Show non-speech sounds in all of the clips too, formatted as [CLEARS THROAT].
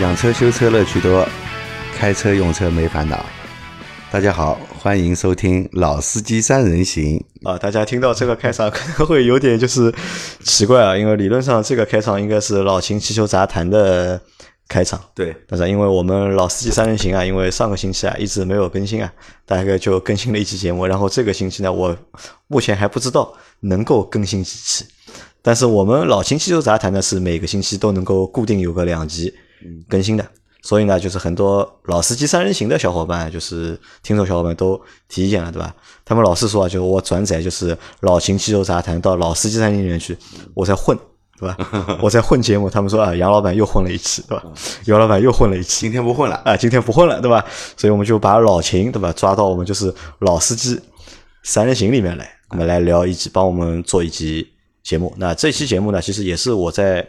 养车修车乐趣多，开车用车没烦恼。大家好，欢迎收听《老司机三人行》啊！大家听到这个开场可能会有点就是奇怪啊，因为理论上这个开场应该是老秦汽修杂谈的开场。对，但是因为我们《老司机三人行》啊，因为上个星期啊一直没有更新啊，大概就更新了一期节目。然后这个星期呢，我目前还不知道能够更新几期。但是我们老秦汽修杂谈呢，是每个星期都能够固定有个两集更新的。所以呢，就是很多老司机三人行的小伙伴，就是听众小伙伴都提意见了，对吧？他们老是说啊，就我转载就是老秦汽修杂谈到老司机三人行里面去，我在混，对吧？[LAUGHS] 我在混节目，他们说啊，杨老板又混了一期，对吧？[LAUGHS] 杨老板又混了一期，今天不混了啊，今天不混了，对吧？所以我们就把老秦，对吧，抓到我们就是老司机三人行里面来，我们来聊一集，帮我们做一集节目。那这期节目呢，其实也是我在。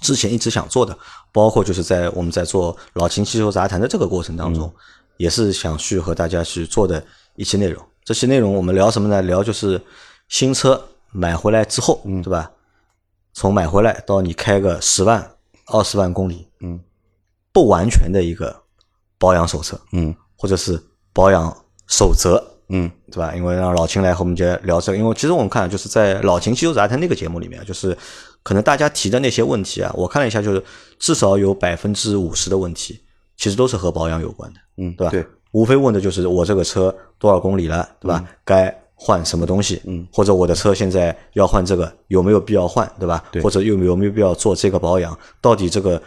之前一直想做的，包括就是在我们在做老秦汽修杂谈的这个过程当中，也是想去和大家去做的一期内容。这期内容我们聊什么呢？聊就是新车买回来之后，嗯对吧？从买回来到你开个十万、二十万公里，嗯，不完全的一个保养手册，嗯，或者是保养守则，嗯，对吧？因为让老秦来和我们就聊这个，因为其实我们看就是在老秦汽修杂谈那个节目里面，就是。可能大家提的那些问题啊，我看了一下，就是至少有百分之五十的问题，其实都是和保养有关的，嗯，对吧？对，无非问的就是我这个车多少公里了，对吧？该换什么东西？嗯，或者我的车现在要换这个，有没有必要换，对吧？对，或者有有没有必要做这个保养？到底这个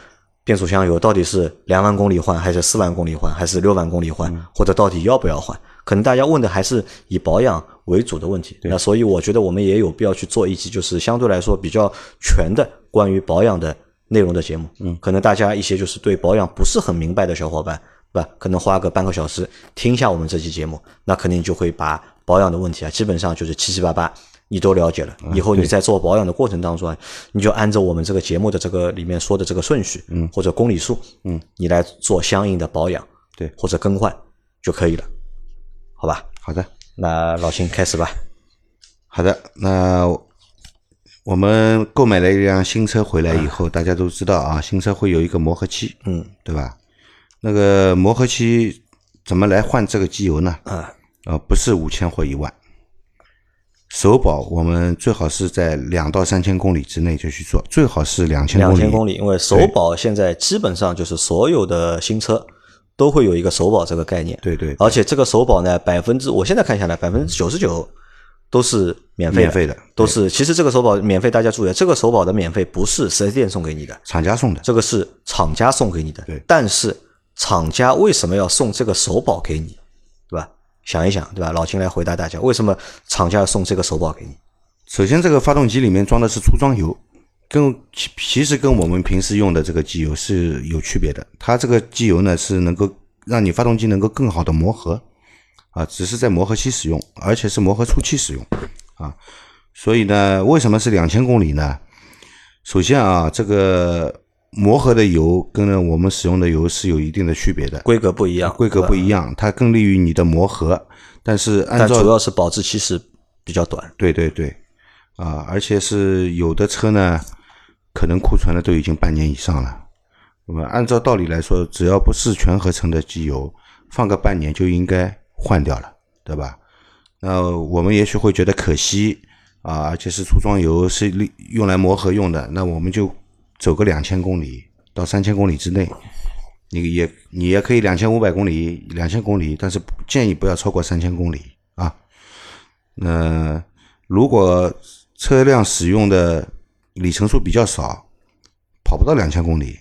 变速箱油到底是两万公里换，还是四万公里换，还是六万公里换？或者到底要不要换？可能大家问的还是以保养为主的问题，那所以我觉得我们也有必要去做一期，就是相对来说比较全的关于保养的内容的节目。嗯，可能大家一些就是对保养不是很明白的小伙伴，对吧？可能花个半个小时听一下我们这期节目，那肯定就会把保养的问题啊，基本上就是七七八八你都了解了。以后你在做保养的过程当中啊，你就按照我们这个节目的这个里面说的这个顺序，嗯，或者公里数，嗯，你来做相应的保养，对，或者更换就可以了。好吧，好的，那老秦开始吧。好的，那我们购买了一辆新车回来以后，大家都知道啊，新车会有一个磨合期，嗯，对吧？那个磨合期怎么来换这个机油呢？啊，呃，不是五千或一万，首保我们最好是在两到三千公里之内就去做，最好是两千两千公里，因为首保现在基本上就是所有的新车。都会有一个首保这个概念，对对，而且这个首保呢，百分之我现在看下来，百分之九十九都是免费免费的，都是。其实这个首保免费，大家注意，这个首保的免费不是四 S 店送给你的，厂家送的，这个是厂家送给你的。对，但是厂家为什么要送这个首保给你，对吧？想一想，对吧？老秦来回答大家，为什么厂家要送这个首保给你？首先，这个发动机里面装的是初装油。跟其其实跟我们平时用的这个机油是有区别的，它这个机油呢是能够让你发动机能够更好的磨合，啊，只是在磨合期使用，而且是磨合初期使用，啊，所以呢，为什么是两千公里呢？首先啊，这个磨合的油跟我们使用的油是有一定的区别的，规格不一样，规格不一样，它更利于你的磨合，但是按照主要是保质期是比较短，对对对，啊，而且是有的车呢。可能库存的都已经半年以上了，那么按照道理来说，只要不是全合成的机油，放个半年就应该换掉了，对吧？那我们也许会觉得可惜啊，而且是粗装油，是用来磨合用的，那我们就走个两千公里到三千公里之内，你也你也可以两千五百公里、两千公里，但是建议不要超过三千公里啊。那如果车辆使用的里程数比较少，跑不到两千公里，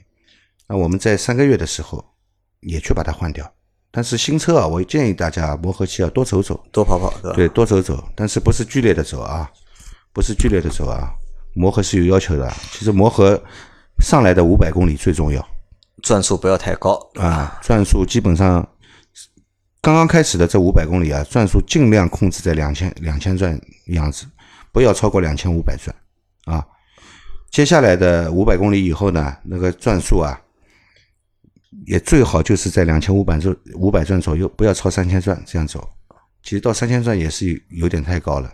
那我们在三个月的时候也去把它换掉。但是新车啊，我建议大家磨合期要多走走，多跑跑，对吧？对，多走走，但是不是剧烈的走啊？不是剧烈的走啊？磨合是有要求的。其实磨合上来的五百公里最重要，转速不要太高啊。转速基本上刚刚开始的这五百公里啊，转速尽量控制在两千两千转样子，不要超过两千五百转啊。接下来的五百公里以后呢，那个转速啊，也最好就是在两千五百转五百转左右，不要超三千转这样走。其实到三千转也是有点太高了。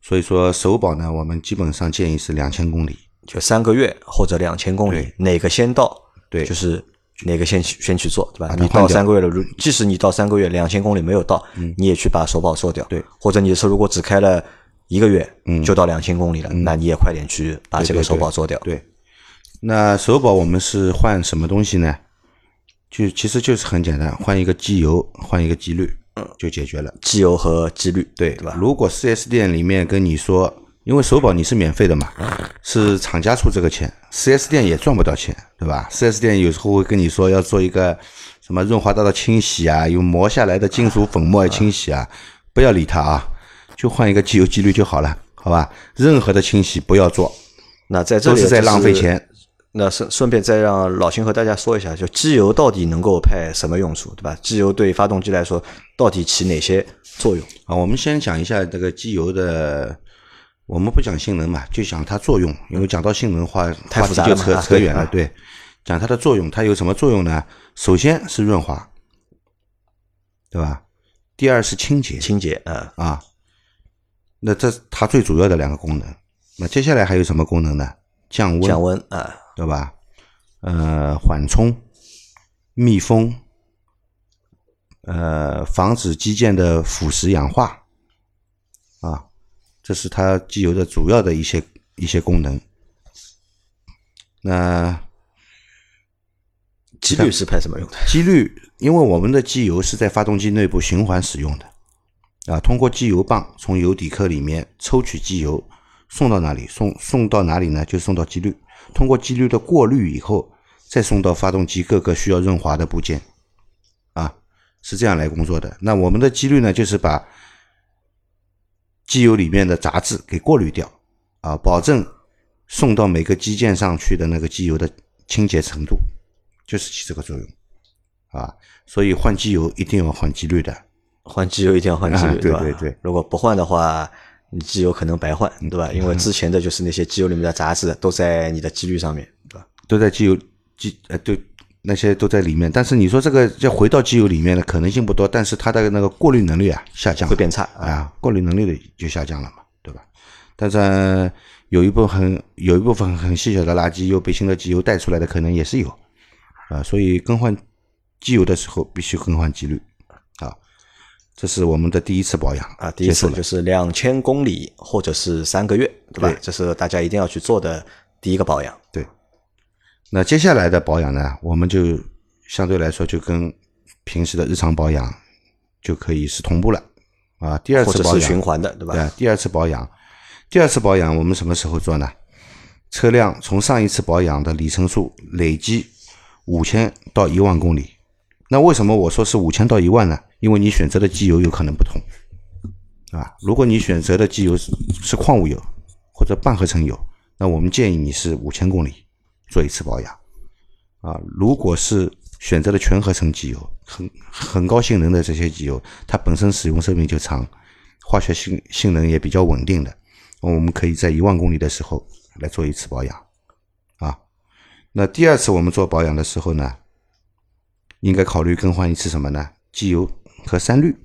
所以说首保呢，我们基本上建议是两千公里就三个月或者两千公里，哪个先到，对就是哪个先先去做，对吧？你到三个月了，如即使你到三个月两千公里没有到，你也去把首保做掉，对，或者你的车如果只开了一个月，嗯。就到两千公里了，那你也快点去把这个首保做掉，对，那首保我们是换什么东西呢？就其实就是很简单，换一个机油，换一个机滤，就解决了。机油和机滤，对对吧？如果四 S 店里面跟你说，因为首保你是免费的嘛，是厂家出这个钱，4S 店也赚不到钱，对吧？4S 店有时候会跟你说要做一个什么润滑道的清洗啊，有磨下来的金属粉末要清洗啊，不要理它啊，就换一个机油机滤就好了，好吧？任何的清洗不要做，那在这里都是在浪费钱。那顺顺便再让老秦和大家说一下，就机油到底能够派什么用处，对吧？机油对发动机来说到底起哪些作用？啊，我们先讲一下这个机油的，我们不讲性能嘛，就讲它作用，因为讲到性能的话，太复杂了嘛啊对扯远了。对，讲它的作用，它有什么作用呢？首先是润滑，对吧？第二是清洁清洁，嗯，啊，那这它最主要的两个功能。那接下来还有什么功能呢？降温，降温啊，对吧？呃，缓冲、密封，呃，防止机件的腐蚀氧化，啊，这是它机油的主要的一些一些功能。那机滤是派什么用的？机滤，因为我们的机油是在发动机内部循环使用的，啊，通过机油泵从油底壳里面抽取机油，送到哪里？送送到哪里呢？就送到机滤，通过机滤的过滤以后，再送到发动机各个需要润滑的部件，啊，是这样来工作的。那我们的机滤呢，就是把机油里面的杂质给过滤掉，啊，保证送到每个机件上去的那个机油的清洁程度，就是起这个作用，啊，所以换机油一定要换机滤的，换机油一定要换机啊滤，吧？对对对如果不换的话，你机油可能白换，对吧？因为之前的就是那些机油里面的杂质都在你的机滤上面，对吧？都在机油机呃对那些都在里面。但是你说这个要回到机油里面的可能性不多，但是它的那个过滤能力啊下降会变差啊。啊，过滤能力的就下降了嘛，对吧？但是、呃有一部分有一部分很细小的垃圾又被新的机油带出来的可能也是有啊，所以更换机油的时候必须更换机滤啊。这是我们的第一次保养啊，第一次就是两千公里或者是三个月，对吧？对这是大家一定要去做的第一个保养。对，那接下来的保养呢，我们就相对来说就跟平时的日常保养就可以是同步了啊。第二或者是次保养循环的，对吧？对，第二次保养，第二次保养我们什么时候做呢？车辆从上一次保养的里程数累积五千到一万公里。那为什么我说是五千到一万呢？因为你选择的机油有可能不同，啊，如果你选择的机油是是矿物油或者半合成油，那我们建议你是五千公里做一次保养，啊，如果是选择了全合成机油，很很高性能的这些机油，它本身使用寿命就长，化学性性能也比较稳定的，我们可以在一万公里的时候来做一次保养，啊，那第二次我们做保养的时候呢，应该考虑更换一次什么呢？机油和三滤。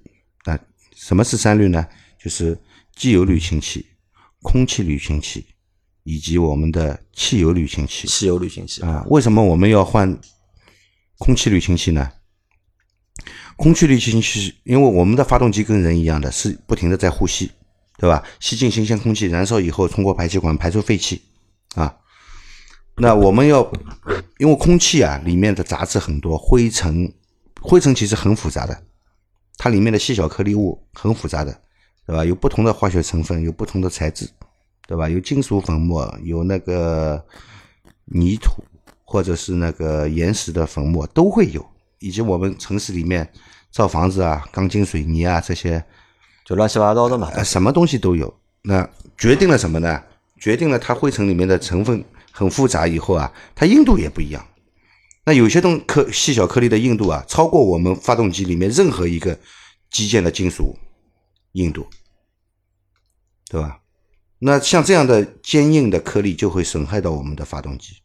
啊什么是三滤呢？就是机油滤清器、空气滤清器以及我们的汽油滤清器。汽油滤清器啊，为什么我们要换空气滤清器呢？空气滤清器，因为我们的发动机跟人一样的，是不停的在呼吸，对吧？吸进新鲜空气，燃烧以后通过排气管排出废气，啊，那我们要，因为空气啊里面的杂质很多，灰尘，灰尘其实很复杂的，它里面的细小颗粒物很复杂的，对吧？有不同的化学成分，有不同的材质，对吧？有金属粉末，有那个泥土或者是那个岩石的粉末都会有，以及我们城市里面造房子啊、钢筋水泥啊这些，就乱七八糟的嘛。呃，什么东西都有。那决定了什么呢？决定了它灰尘里面的成分很复杂以后啊，它硬度也不一样。那有些东颗细小颗粒的硬度啊，超过我们发动机里面任何一个机件的金属硬度，对吧？那像这样的坚硬的颗粒就会损害到我们的发动机，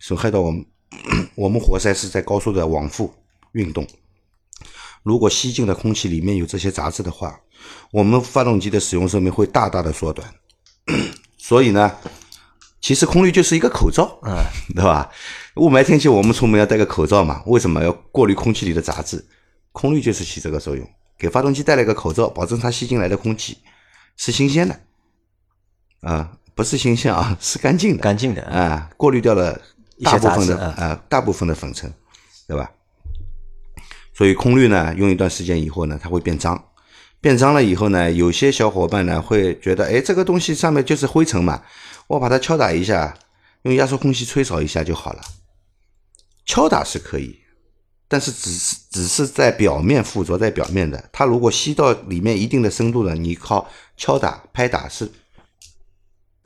损害到我们 [COUGHS] 我们活塞是在高速的往复运动。如果吸进的空气里面有这些杂质的话，我们发动机的使用寿命会大大的缩短。[COUGHS] 所以呢，其实空滤就是一个口罩，嗯，对吧？雾霾天气我们出门要戴个口罩嘛？为什么要过滤空气里的杂质？空滤就是起这个作用，给发动机带来一个口罩，保证它吸进来的空气是新鲜的，啊，不是新鲜啊，是干净的，干净的啊，过滤掉了大部分的啊大部分的粉尘，对吧？所以空滤呢，用一段时间以后呢，它会变脏，变脏了以后呢，有些小伙伴呢会觉得，哎，这个东西上面就是灰尘嘛，我把它敲打一下，用压缩空气吹扫一下就好了。敲打是可以，但是只是只是在表面附着在表面的，它如果吸到里面一定的深度了，你靠敲打拍打是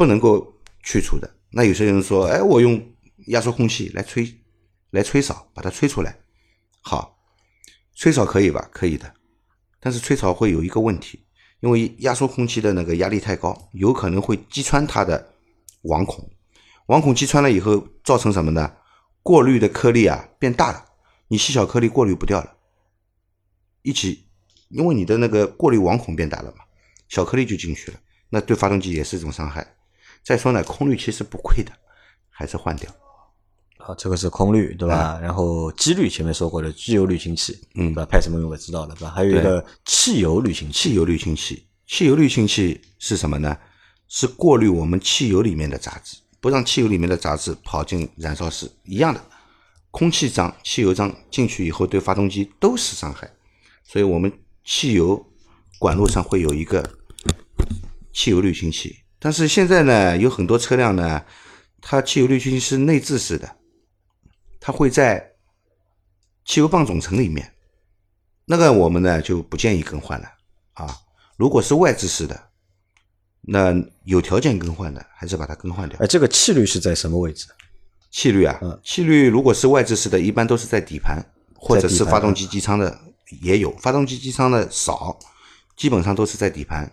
不能够去除的。那有些人说，哎，我用压缩空气来吹，来吹扫，把它吹出来，好。吹扫可以吧？可以的，但是吹扫会有一个问题，因为压缩空气的那个压力太高，有可能会击穿它的网孔。网孔击穿了以后，造成什么呢？过滤的颗粒啊变大了，你细小颗粒过滤不掉了，一起，因为你的那个过滤网孔变大了嘛，小颗粒就进去了，那对发动机也是一种伤害。再说呢，空滤其实不贵的，还是换掉。啊，这个是空滤，对吧？然后机滤前面说过的机油滤清器，嗯对吧？派什么用的知道了，对吧？还有一个汽油滤清器，汽油滤清器，汽油滤清器是什么呢？是过滤我们汽油里面的杂质，不让汽油里面的杂质跑进燃烧室，一样的。空气脏、汽油脏进去以后，对发动机都是伤害。所以我们汽油管路上会有一个汽油滤清器，但是现在呢，有很多车辆呢，它汽油滤清是内置式的，它会在汽油泵总成里面。那个我们呢就不建议更换了啊。如果是外置式的，那有条件更换的，还是把它更换掉。哎，这个气滤是在什么位置？气滤啊，嗯气滤如果是外置式的，一般都是在底盘或者是发动机机舱的也有，发动机机舱的少，基本上都是在底盘。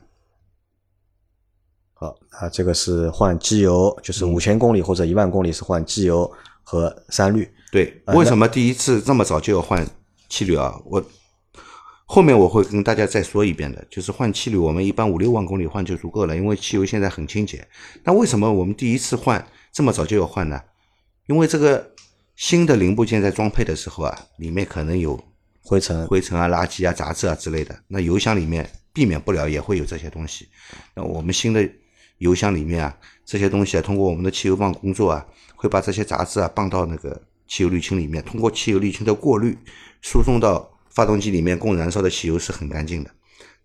好啊，这个是换机油，就是嗯五千公里或者一万公里是换机油和三滤。对，啊为什么第一次这么早就要换气滤啊？我后面我会跟大家再说一遍的，就是换气滤，我们一般五六万公里换就足够了，因为汽油现在很清洁。那为什么我们第一次换这么早就要换呢？因为这个新的零部件在装配的时候啊，里面可能有灰尘灰尘啊、垃圾啊、杂质啊之类的。那油箱里面避免不了也会有这些东西。那我们新的油箱里面啊，这些东西啊，通过我们的汽油泵工作啊，会把这些杂质啊泵到那个汽油滤清里面，通过汽油滤清的过滤，输送到发动机里面供燃烧的汽油是很干净的。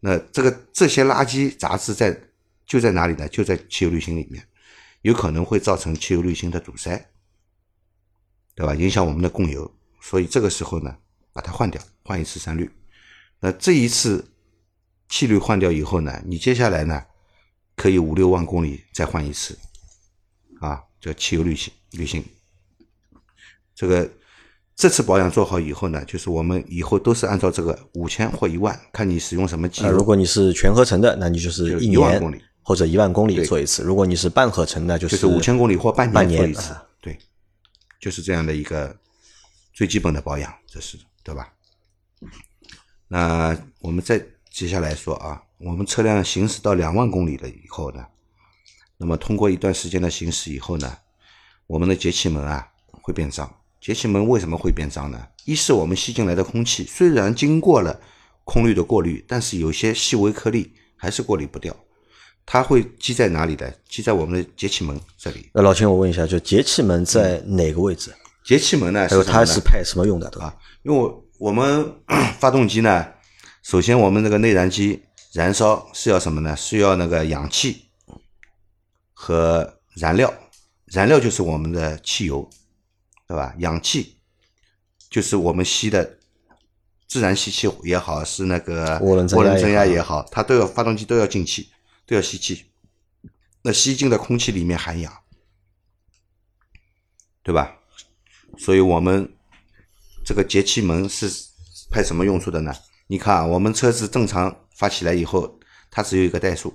那这个这些垃圾杂质在就在哪里呢？就在汽油滤芯里面，有可能会造成汽油滤芯的堵塞，对吧？影响我们的供油。所以这个时候呢，把它换掉，换一次三滤。那这一次气滤换掉以后呢，你接下来呢，可以五六万公里再换一次，啊，叫汽油滤芯滤芯。这个这次保养做好以后呢，就是我们以后都是按照这个五千或一万，看你使用什么机。如果你是全合成的，那你就是一年一万公里。或者一万公里做一次；如果你是半合成的，就就是五千公里或半半年年做一次。啊，对，就是这样的一个最基本的保养，这是对吧？那我们再接下来说啊，我们车辆行驶到两万公里了以后呢，那么通过一段时间的行驶以后呢，我们的节气门啊会变脏。节气门为什么会变脏呢？一是我们吸进来的空气虽然经过了空滤的过滤，但是有些细微颗粒还是过滤不掉，它会积在哪里呢？积在我们的节气门这里。那老秦，我问一下，就节气门在哪个位置？节气门呢，还有它是派什么用的？对吧？啊，因为我我们 [CLEARS THROAT] 发动机呢，首先我们那个内燃机燃烧是要什么呢？是要那个氧气和燃料，燃料就是我们的汽油，对吧？氧气就是我们吸的自然吸气也好，是那个涡轮增压涡轮增压也好，它都要发动机都要进气，都要吸气。那吸进的空气里面含氧，对吧？所以我们这个节气门是派什么用处的呢？你看啊，我们车子正常发起来以后，它只有一个怠速，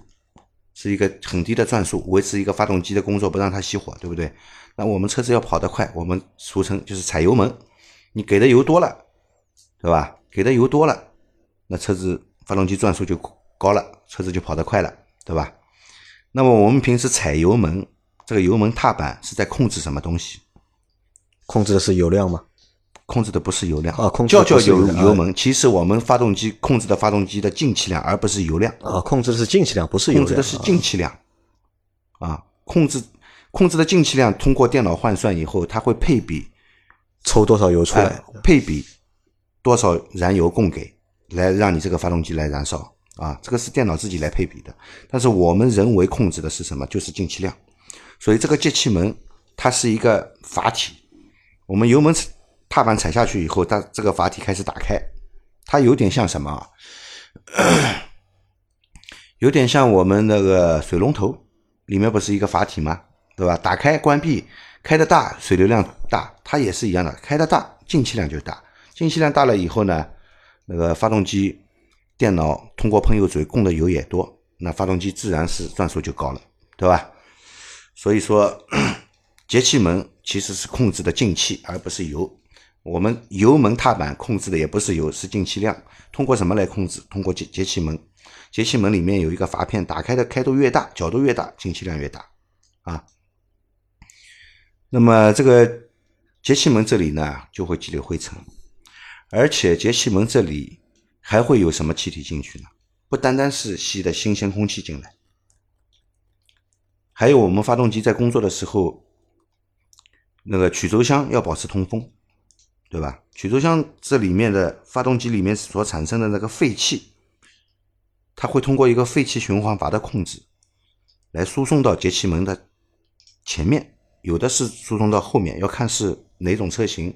是一个很低的转速，维持一个发动机的工作，不让它熄火，对不对？那我们车子要跑得快，我们俗称就是踩油门，你给的油多了，对吧？给的油多了，那车子发动机转速就高了，车子就跑得快了，对吧？那么我们平时踩油门这个油门踏板是在控制什么东西？控制的是油量吗？控制的不是油量啊控制叫叫油的油门，其实我们发动机控制的发动机的进气量，而不是油量，啊，控制的是进气量，不是油量。控制的是进气量啊，控制控制的进气量，通过电脑换算以后，它会配比抽多少油出来哎？配比多少燃油供给，来让你这个发动机来燃烧啊，这个是电脑自己来配比的。但是我们人为控制的是什么？就是进气量。所以这个节气门它是一个阀体，我们油门踏板踩下去以后，它这个阀体开始打开，它有点像什么啊？[CLEARS THROAT] 有点像我们那个水龙头里面不是一个阀体吗？对吧？打开关闭，开的大，水流量大，它也是一样的，开的大，进气量就大，进气量大了以后呢，那个发动机电脑通过喷油嘴供的油也多，那发动机自然是转速就高了，对吧？所以说，[CLEARS THROAT] 节气门其实是控制的进气，而不是油。我们油门踏板控制的也不是油，是进气量。通过什么来控制？通过节节气门。节气门里面有一个阀片，打开的开度越大，角度越大，进气量越大啊。那么这个节气门这里呢，就会积累灰尘，而且节气门这里还会有什么气体进去呢？不单单是吸的新鲜空气进来，还有我们发动机在工作的时候，那个曲轴箱要保持通风，对吧？曲轴箱这里面的发动机里面所产生的那个废气，它会通过一个废气循环阀的控制，来输送到节气门的前面，有的是输送到后面，要看是哪种车型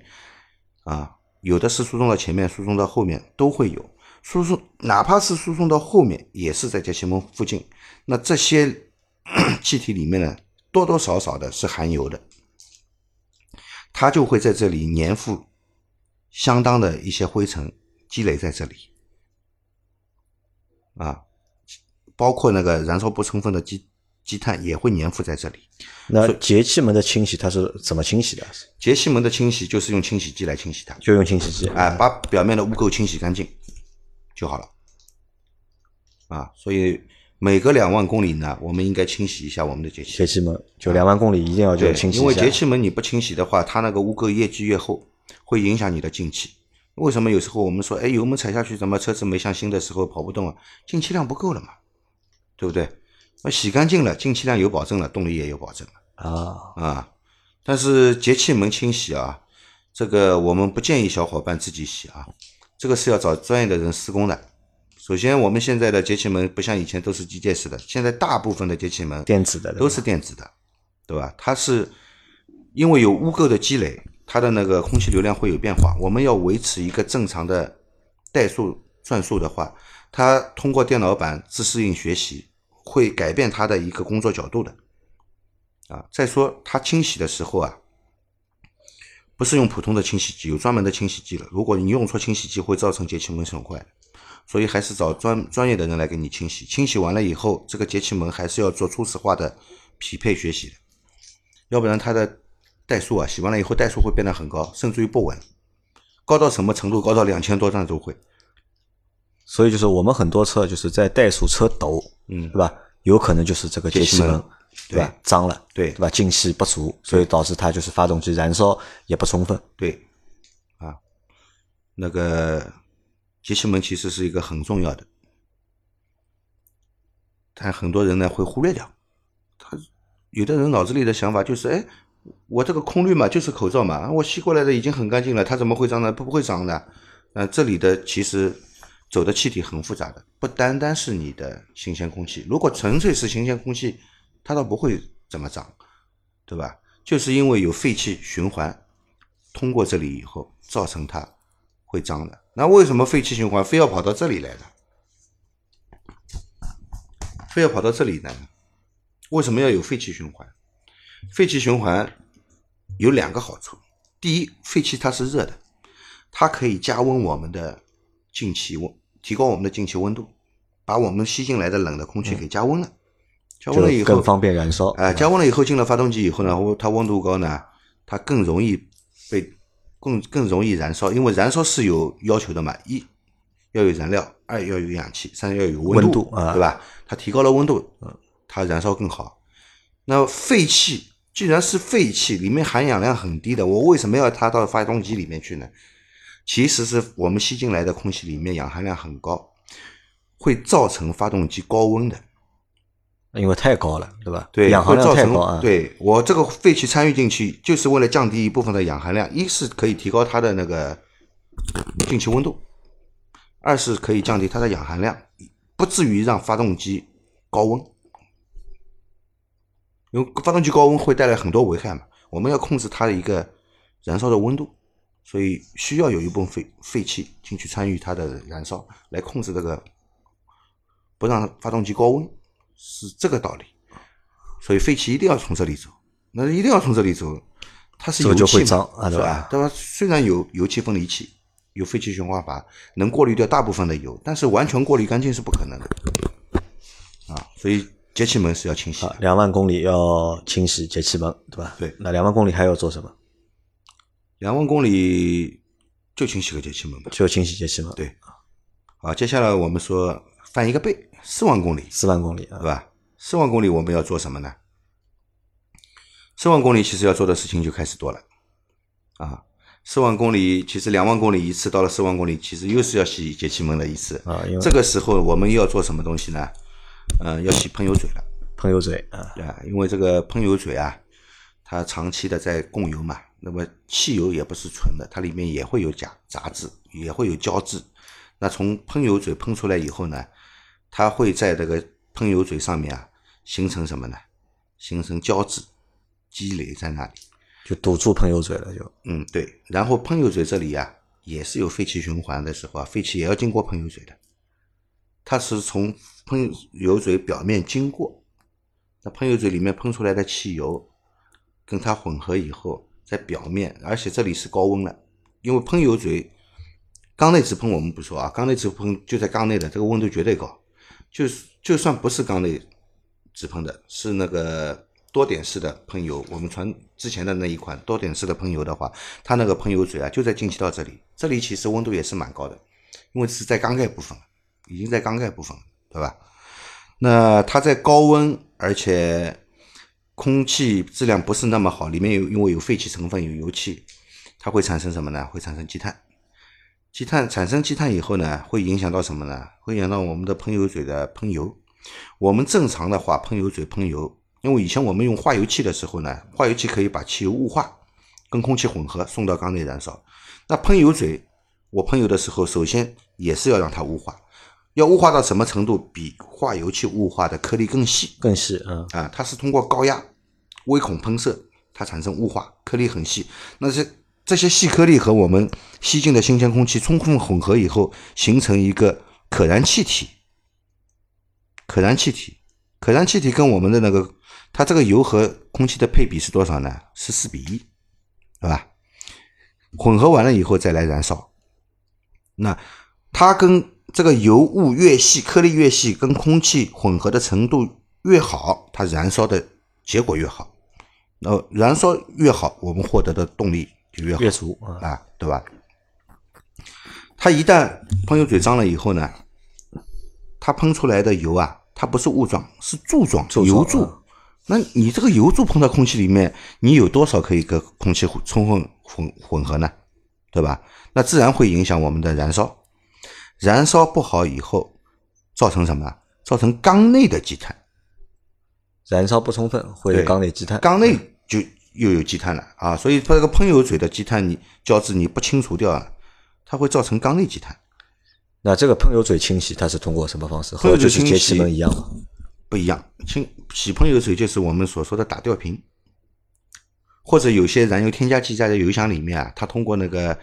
啊。有的是输送到前面，输送到后面都会有输送，哪怕是输送到后面，也是在节气门附近。那这些 [COUGHS] 气体里面呢，多多少少的是含油的，它就会在这里粘附相当的一些灰尘积累在这里啊，包括那个燃烧不充分的积积碳也会粘附在这里。那节气门的清洗它是怎么清洗的？节气门的清洗就是用清洗剂来清洗它，就用清洗剂哎，把表面的污垢清洗干净就好了。啊，所以每隔两万公里呢，我们应该清洗一下我们的节气节气门就两万公里一定要就，清洗一下因为节气门你不清洗的话，它那个污垢越积越厚，会影响你的进气。为什么有时候我们说，哎，油门踩下去，怎么车子没像新的时候跑不动啊？进气量不够了嘛，对不对？那洗干净了，进气量有保证了，动力也有保证了。啊，啊，但是节气门清洗啊，这个我们不建议小伙伴自己洗啊，这个是要找专业的人施工的。首先，我们现在的节气门不像以前都是机械式的，现在大部分的节气门电子的都是电子的，对吧？它是因为有污垢的积累，它的那个空气流量会有变化。我们要维持一个正常的怠速转速的话，它通过电脑板自适应学习，会改变它的一个工作角度的。啊，再说它清洗的时候啊，不是用普通的清洗剂，有专门的清洗剂了。如果你用错清洗剂，会造成节气门损坏。所以还是找专专业的人来给你清洗。清洗完了以后，这个节气门还是要做初始化的匹配学习的，要不然它的怠速啊，洗完了以后怠速会变得很高，甚至于不稳，高到什么程度？高到两千多转都会。所以就是我们很多车就是在怠速车抖，嗯对吧？有可能就是这个节气门节气门对吧脏了，对对吧？进气不足，所以导致它就是发动机燃烧也不充分。对，啊，那个节气门其实是一个很重要的，但很多人呢会忽略掉。他有的人脑子里的想法就是，哎，我这个空滤嘛，就是口罩嘛，我吸过来的已经很干净了，它怎么会脏呢？不不会脏的。那这里的其实走的气体很复杂的，不单单是你的新鲜空气。如果纯粹是新鲜空气，它倒不会怎么脏，对吧？就是因为有废气循环通过这里以后，造成它会脏的。那为什么废气循环非要跑到这里来呢？非要跑到这里呢？为什么要有废气循环？废气循环有两个好处：第一，废气它是热的，它可以加温我们的进气温，提高我们的进气温度，把我们吸进来的冷的空气给加温了。加温了以后就更方便燃烧。哎、加温了以后进了发动机以后呢，它温度高呢，它更容易被更更容易燃烧，因为燃烧是有要求的嘛，一要有燃料，二要有氧气，三要有温温度啊对吧？它提高了温度，它燃烧更好。那废气既然是废气，里面含氧量很低的，我为什么要它到发动机里面去呢？其实是我们吸进来的空气里面氧含量很高，会造成发动机高温的。因为太高了，对吧？对，氧含量太高啊。对我这个废气参与进去，就是为了降低一部分的氧含量，一是可以提高它的那个进气温度，二是可以降低它的氧含量，不至于让发动机高温。因为发动机高温会带来很多危害嘛，我们要控制它的一个燃烧的温度，所以需要有一部分废废气进去参与它的燃烧，来控制这个不让发动机高温。是这个道理，所以废气一定要从这里走，那一定要从这里走，它是油气嘛，是吧？对吧？虽然有油气分离器，有废气循环阀，能过滤掉大部分的油，但是完全过滤干净是不可能的啊。所以节气门是要清洗，两万公里要清洗节气门，对吧？对。那两万公里还要做什么？两万公里就清洗个节气门吧，就清洗节气门。对。好，接下来我们说翻一个倍。四万公里，四万公里，对吧？四万公里我们要做什么呢？四万公里其实要做的事情就开始多了啊！四万公里其实两万公里一次，到了四万公里，其实又是要洗节气门的一次啊。这个时候我们又要做什么东西呢？嗯，要洗喷油嘴了。喷油嘴啊，对啊，因为这个喷油嘴啊，它长期的在供油嘛，那么汽油也不是纯的，它里面也会有杂杂质，也会有胶质。那从喷油嘴喷出来以后呢？它会在这个喷油嘴上面啊，形成什么呢？形成胶质积累在那里，就堵住喷油嘴了。就嗯，对。然后喷油嘴这里啊，也是有废气循环的时候啊，废气也要经过喷油嘴的。它是从喷油嘴表面经过，那喷油嘴里面喷出来的汽油跟它混合以后，在表面，而且这里是高温了，因为喷油嘴缸内直喷我们不说啊，缸内直喷就在缸内的，这个温度绝对高。就是就算不是缸内直喷的，是那个多点式的喷油，我们传之前的那一款多点式的喷油的话，它那个喷油嘴啊就在进气道这里，这里其实温度也是蛮高的，因为是在缸盖部分，已经在缸盖部分，对吧？那它在高温，而且空气质量不是那么好，里面有因为有废气成分，有油气，它会产生什么呢？会产生积碳。积碳产生积碳以后呢，会影响到什么呢？会影响到我们的喷油嘴的喷油。我们正常的话，喷油嘴喷油，因为以前我们用化油器的时候呢，化油器可以把汽油雾化，跟空气混合送到缸内燃烧。那喷油嘴，我喷油的时候，首先也是要让它雾化，要雾化到什么程度？比化油器雾化的颗粒更细，更细嗯啊！它是通过高压微孔喷射，它产生雾化，颗粒很细。那是。这些细颗粒和我们吸进的新鲜空气充分混合以后，形成一个可燃气体。可燃气体，可燃气体跟我们的那个，它这个油和空气的配比是多少呢？是四比一，对吧？混合完了以后再来燃烧，那它跟这个油雾越细，颗粒越细，跟空气混合的程度越好，它燃烧的结果越好。那燃烧越好，我们获得的动力。就越越足啊，对吧？它一旦喷油嘴脏了以后呢，它喷出来的油啊，它不是雾状，是柱状油柱。那你这个油柱喷到空气里面，你有多少可以跟空气充分混混合呢？对吧？那自然会影响我们的燃烧。燃烧不好以后，造成什么？造成缸内的积碳。燃烧不充分会缸内积碳。缸内就。又有积碳了啊，所以它这个喷油嘴的积碳你胶质你不清除掉啊，它会造成缸内积碳。那这个喷油嘴清洗它是通过什么方式？和就是节气门一样吗？不一样，清洗喷油嘴就是我们所说的打吊瓶，或者有些燃油添加剂在油箱里面啊，它通过那个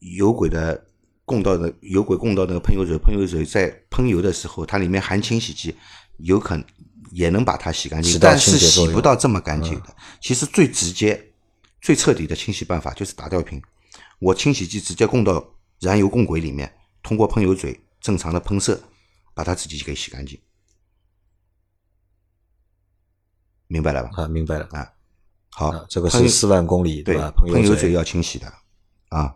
油轨的供到的油轨供到那个喷油嘴，喷油嘴在喷油的时候，它里面含清洗剂，有可能。也能把它洗干净，但是洗不到这么干净的。其实最直接、最彻底的清洗办法就是打吊瓶。我清洗剂直接供到燃油供轨里面，通过喷油嘴正常的喷射，把它自己给洗干净。明白了吧？啊，明白了啊。好，这个是四万公里对吧？喷油嘴要清洗的啊。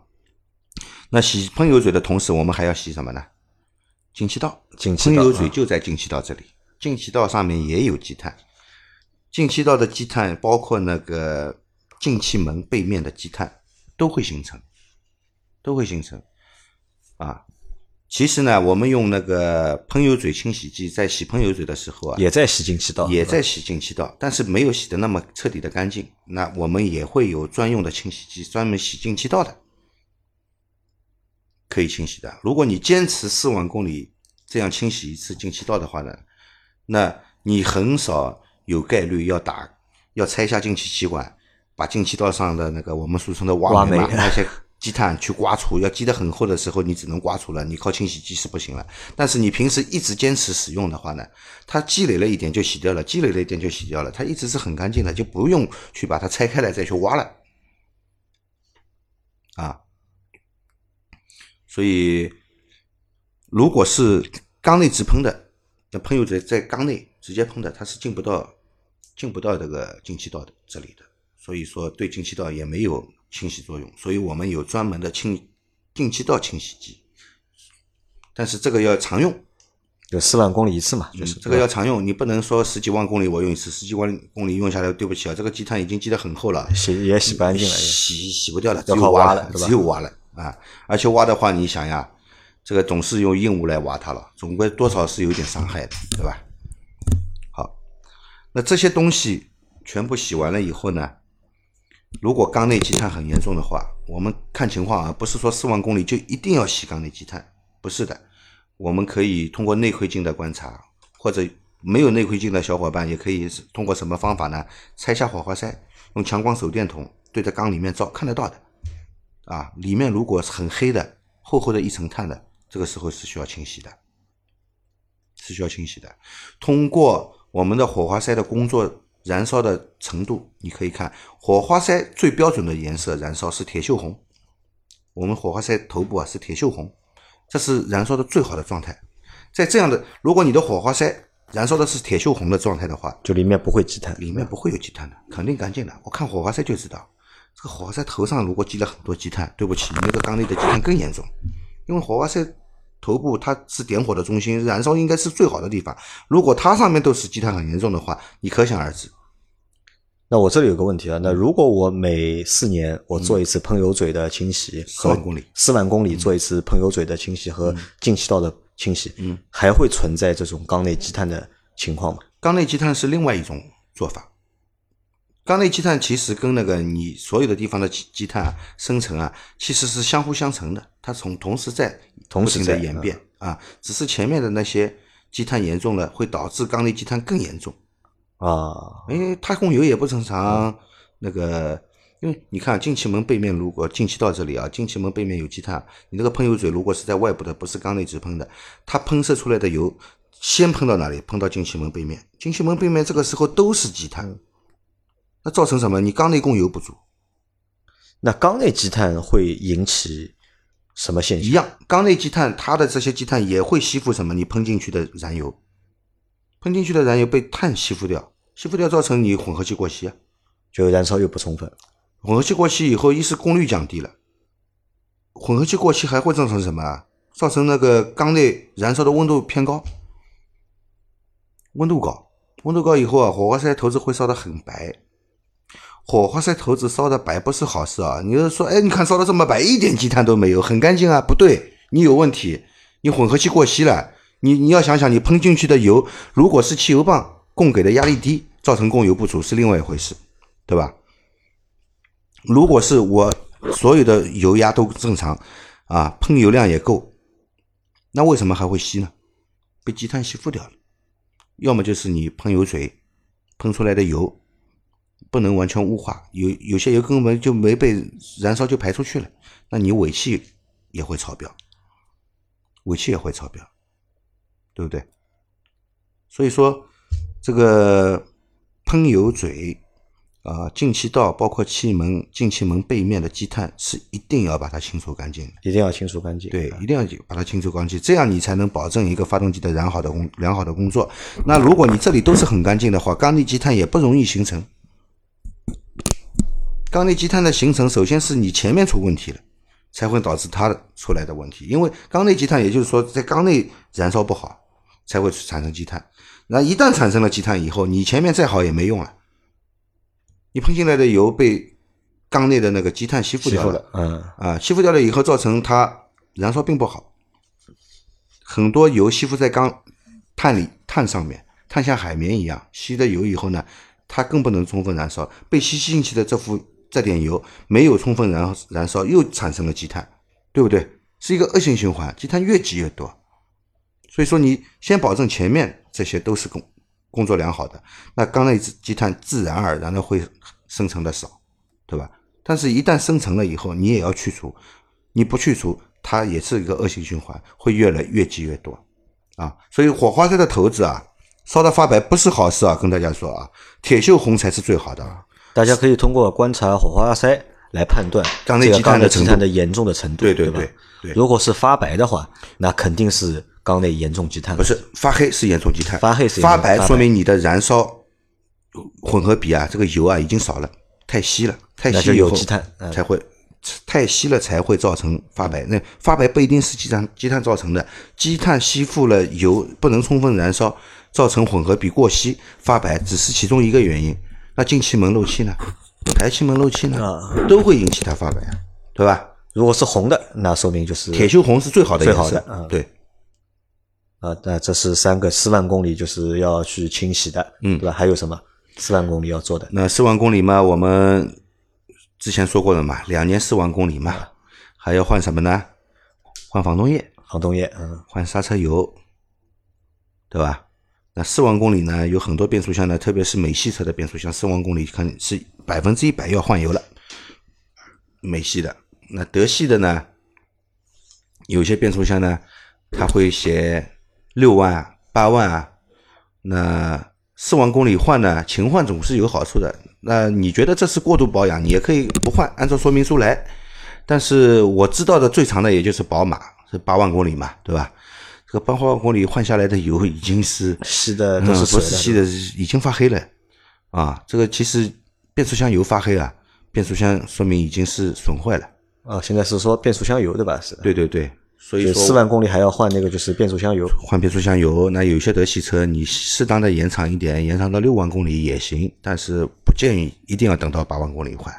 那洗喷油嘴的同时，我们还要洗什么呢？进气道。进气道。喷油嘴就在进气道这里。进气道上面也有积碳，进气道的积碳，包括那个进气门背面的积碳，都会形成，都会形成。啊，其实呢，我们用那个喷油嘴清洗剂在洗喷油嘴的时候啊，也在洗进气道，也在洗进气道，但是没有洗的那么彻底的干净。那我们也会有专用的清洗剂，专门洗进气道的，可以清洗的。如果你坚持四万公里这样清洗一次进气道的话呢，那你很少。有概率要打，要拆下进气气管，把进气道上的那个我们俗称的挖煤那些积碳去刮除，要积得很厚的时候，你只能刮除了，你靠清洗剂是不行了。但是你平时一直坚持使用的话呢，它积累了一点就洗掉了，积累了一点就洗掉了，它一直是很干净的，就不用去把它拆开来再去挖了。啊，所以如果是缸内直喷的，那喷油嘴在缸内直接喷的，它是进不到。进不到这个进气道的这里的，所以说对进气道也没有清洗作用，所以我们有专门的清进气道清洗剂，但是这个要常用，有四万公里一次嘛，就是这个要常用，你不能说十几万公里我用一次，十几万公里用下来，对不起啊，这个积碳已经积得很厚了，洗也洗不干净了，洗洗不掉了，只有挖了，只有挖了啊！而且挖的话，你想呀，这个总是用硬物来挖它了，总归多少是有点伤害的，对吧？好那这些东西全部洗完了以后呢？如果缸内积碳很严重的话，我们看情况啊，不是说四万公里就一定要洗缸内积碳，不是的。我们可以通过内窥镜的观察，或者没有内窥镜的小伙伴也可以通过什么方法呢？拆下火花塞，用强光手电筒对着缸里面照，看得到的。啊，里面如果是很黑的、厚厚的一层碳的，这个时候是需要清洗的，是需要清洗的。通过我们的火花塞的工作燃烧的程度，你可以看火花塞最标准的颜色燃烧是铁锈红。我们火花塞头部啊是铁锈红，这是燃烧的最好的状态。在这样的，如果你的火花塞燃烧的是铁锈红的状态的话，就里面不会积碳，里面不会有积碳的，肯定干净的。我看火花塞就知道，这个火花塞头上如果积了很多积碳，对不起，你那个缸内的积碳更严重，因为火花塞。头部它是点火的中心，燃烧应该是最好的地方。如果它上面都是积碳很严重的话，你可想而知。那我这里有个问题啊，那如果我每四年我做一次喷油嘴的清洗，四万公里，四万公里做一次喷油嘴的清洗和进气道的清洗，嗯，还会存在这种缸内积碳的情况吗？缸内积碳是另外一种做法。缸内积碳其实跟那个你所有的地方的积积碳生成啊，其实是相互相成的，它从同时在同时在演变啊，只是前面的那些积碳严重了，会导致缸内积碳更严重啊。因为太空油也不正常，那个因为你看进气门背面如果进气道这里啊，进气门背面有积碳，你那个喷油嘴如果是在外部的，不是缸内直喷的，它喷射出来的油先喷到哪里？喷到进气门背面，进气门背面这个时候都是积碳。那造成什么？你缸内供油不足，那缸内积碳会引起什么现象？一样，缸内积碳，它的这些积碳也会吸附什么？你喷进去的燃油，喷进去的燃油被碳吸附掉，吸附掉造成你混合气过稀啊，就燃烧又不充分。混合气过稀以后，一是功率降低了，混合气过稀还会造成什么啊？造成那个缸内燃烧的温度偏高，温度高，温度高以后啊，火花塞头子会烧得很白。火花塞头子烧的白不是好事啊！你就说，哎，你看烧的这么白，一点积碳都没有，很干净啊？不对，你有问题，你混合气过稀了。你你要想想，你喷进去的油，如果是汽油泵供给的压力低，造成供油不足是另外一回事，对吧？如果是我所有的油压都正常，啊，喷油量也够，那为什么还会稀呢？被积碳吸附掉了，要么就是你喷油嘴喷出来的油。不能完全雾化，有有些油根本就没被燃烧就排出去了，那你尾气也会超标，尾气也会超标，对不对？所以说这个喷油嘴啊、进气道，包括气门、进气门背面的积碳，是一定要把它清除干净，一定要清除干净。对，一定要把它清除干净，这样你才能保证一个发动机的良好的工良好的工作。那如果你这里都是很干净的话，缸内积碳也不容易形成。缸内积碳的形成，首先是你前面出问题了，才会导致它出来的问题。因为缸内积碳，也就是说在缸内燃烧不好，才会产生积碳。那一旦产生了积碳以后，你前面再好也没用了，你喷进来的油被缸内的那个积碳吸附掉了，嗯啊，吸附掉了以后，造成它燃烧并不好，很多油吸附在缸碳里，碳上面，碳像海绵一样，吸了油以后呢，它更不能充分燃烧，被吸进去的这副这点油没有充分燃燃烧，又产生了积碳，对不对？是一个恶性循环，积碳越积越多。所以说，你先保证前面这些都是工工作良好的，那缸内积碳自然而然的会生成的少，对吧？但是，一旦生成了以后，你也要去除，你不去除，它也是一个恶性循环，会越来越积越多啊。所以，火花塞的头子啊，烧到发白不是好事啊，跟大家说啊，铁锈红才是最好的啊。大家可以通过观察火花塞来判断缸内这个积碳的积碳的严重的程度，对对对对对如果是发白的话，那肯定是缸内严重积碳。不是发黑是严重积碳，发黑是严重发白说明你的燃烧混合比啊，这个油啊已经少了，太稀了，太稀以后有积碳嗯才会太稀了才会造成发白。那发白不一定是积碳积碳造成的，积碳吸附了油不能充分燃烧，造成混合比过稀发白，只是其中一个原因。那进气门漏气呢？[LAUGHS] 排气门漏气呢？啊都会引起它发白，对吧？如果是红的，那说明就是铁锈红是最好的最颜色，好的嗯对。啊，那这是三个四万公里就是要去清洗的，嗯对吧？还有什么四万公里要做的？那四万公里嘛，我们之前说过了嘛，两年四万公里嘛，还要换什么呢？换防冻液，防冻液，嗯，换刹车油，对吧？那四万公里呢，有很多变速箱呢，特别是美系车的变速箱，四万公里肯定是百分之一百要换油了。美系的，那德系的呢，有些变速箱呢，它会写六万、八万啊，那四万公里换呢，勤换总是有好处的。那你觉得这是过度保养，你也可以不换，按照说明书来。但是我知道的最长的也就是宝马是八万公里嘛，对吧？这个八万公里换下来的油已经是吸的嗯都是不是吸的，已经发黑了啊！这个其实变速箱油发黑啊，变速箱说明已经是损坏了。啊，现在是说变速箱油对吧？是，对对对，所以说四万公里还要换那个就是变速箱油。换变速箱油，那有些德系车你适当的延长一点，延长到六万公里也行，但是不建议一定要等到八万公里换。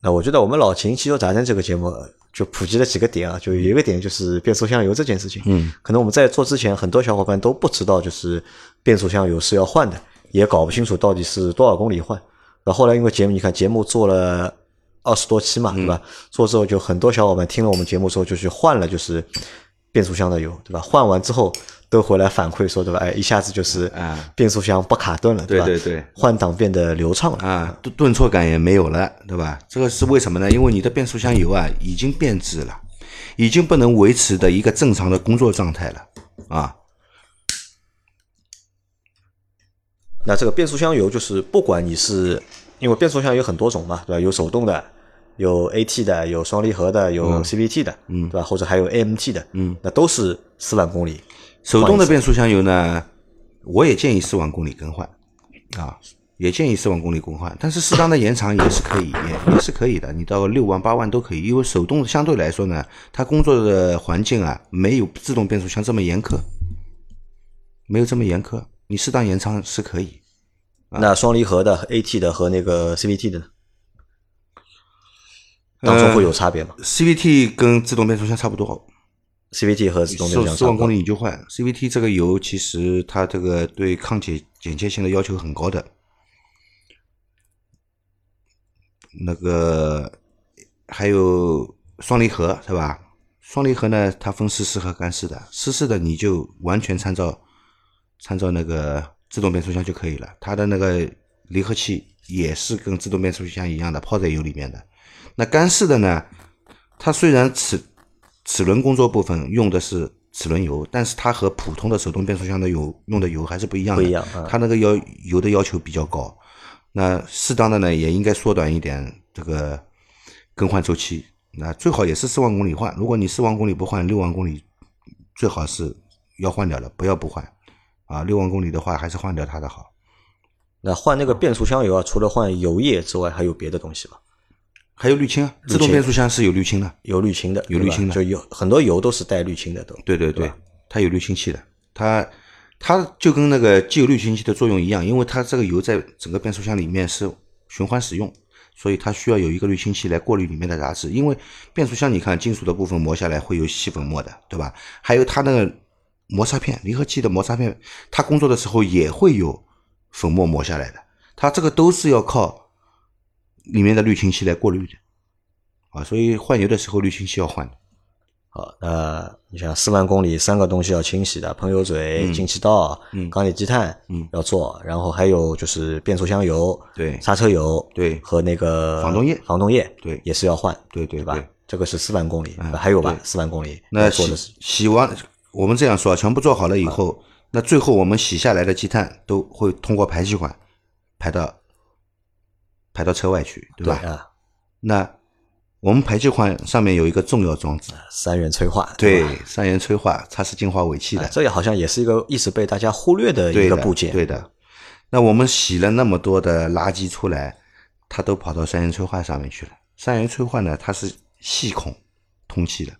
那我觉得我们老秦汽车杂谈这个节目就普及了几个点啊，就有一个点就是变速箱油这件事情。嗯，可能我们在做之前，很多小伙伴都不知道，就是变速箱油是要换的，也搞不清楚到底是多少公里换。那后来因为节目，你看节目做了二十多期嘛，对吧？做之后就很多小伙伴听了我们节目之后就去换了，就是变速箱的油，对吧？换完之后都回来反馈说，对吧？哎，一下子就是啊变速箱不卡顿了，对吧？对对对换挡变得流畅了。啊，顿顿挫感也没有了，对吧？这个是为什么呢？因为你的变速箱油啊已经变质了，已经不能维持的一个正常的工作状态了啊。那这个变速箱油就是不管你是因为变速箱有很多种嘛，对吧？有手动的，有 AT 的，有双离合的，有 CVT 的，嗯，对吧？或者还有 AMT 的，嗯，那都是四万公里。手动的变速箱油呢，我也建议四万公里更换啊，也建议四万公里更换，但是适当的延长也是可以，也也是可以的。你到六万、八万都可以，因为手动相对来说呢，它工作的环境啊，没有自动变速箱这么严苛，没有这么严苛，你适当延长是可以。那双离合的、AT 的和那个 CVT 的呢，当中会有差别吗 CVT 跟自动变速箱差不多，？CVT 和自动变速箱四万公。里你就换 CVT 这个油，其实它这个对抗剪剪切性的要求很高的。那个还有双离合是吧？双离合呢，它分湿式和干式的，湿式的你就完全参照参照那个自动变速箱就可以了，它的那个离合器也是跟自动变速箱一样的泡在油里面的。那干式的呢，它虽然齿齿轮工作部分用的是齿轮油，但是它和普通的手动变速箱的油用的油还是不一样的。不一样啊它那个要油的要求比较高。那适当的呢，也应该缩短一点这个更换周期。那最好也是四万公里换。如果你四万公里不换，六万公里最好是要换掉了，不要不换。啊，六万公里的话还是换掉它的好。那换那个变速箱油啊，除了换油液之外，还有别的东西吗？还有滤清啊，自动变速箱是有滤清的。有滤清的，有滤清的就有很多油都是带滤清的都。对对对对，它有滤清器的。它它就跟那个机油滤清器的作用一样，因为它这个油在整个变速箱里面是循环使用，所以它需要有一个滤清器来过滤里面的杂质。因为变速箱你看金属的部分磨下来会有细粉末的，对吧？还有它那个摩擦片，离合器的摩擦片，它工作的时候也会有粉末磨下来的。它这个都是要靠里面的滤清器来过滤的，啊，所以换油的时候滤清器要换的。好，那你想四万公里三个东西要清洗的，喷油嘴、进气道、嗯。缸里积碳，嗯。要做，然后还有就是变速箱油、对。刹车油，对。和那个防冻液。防冻液，对。也是要换，对对对对？这个是四万公里，嗯还有吧？对？四万公里那洗洗完，我们这样说啊，全部做好了以后，那最后我们洗下来的积碳都会通过排气管排到排到车外去，对吧？啊，那我们排气管上面有一个重要装置，三元催化，对吧，三元催化，它是净化尾气的啊，这也好像也是一个一直被大家忽略的一个部件，对的。那我们洗了那么多的垃圾出来，它都跑到三元催化上面去了。三元催化呢，它是细孔通气的，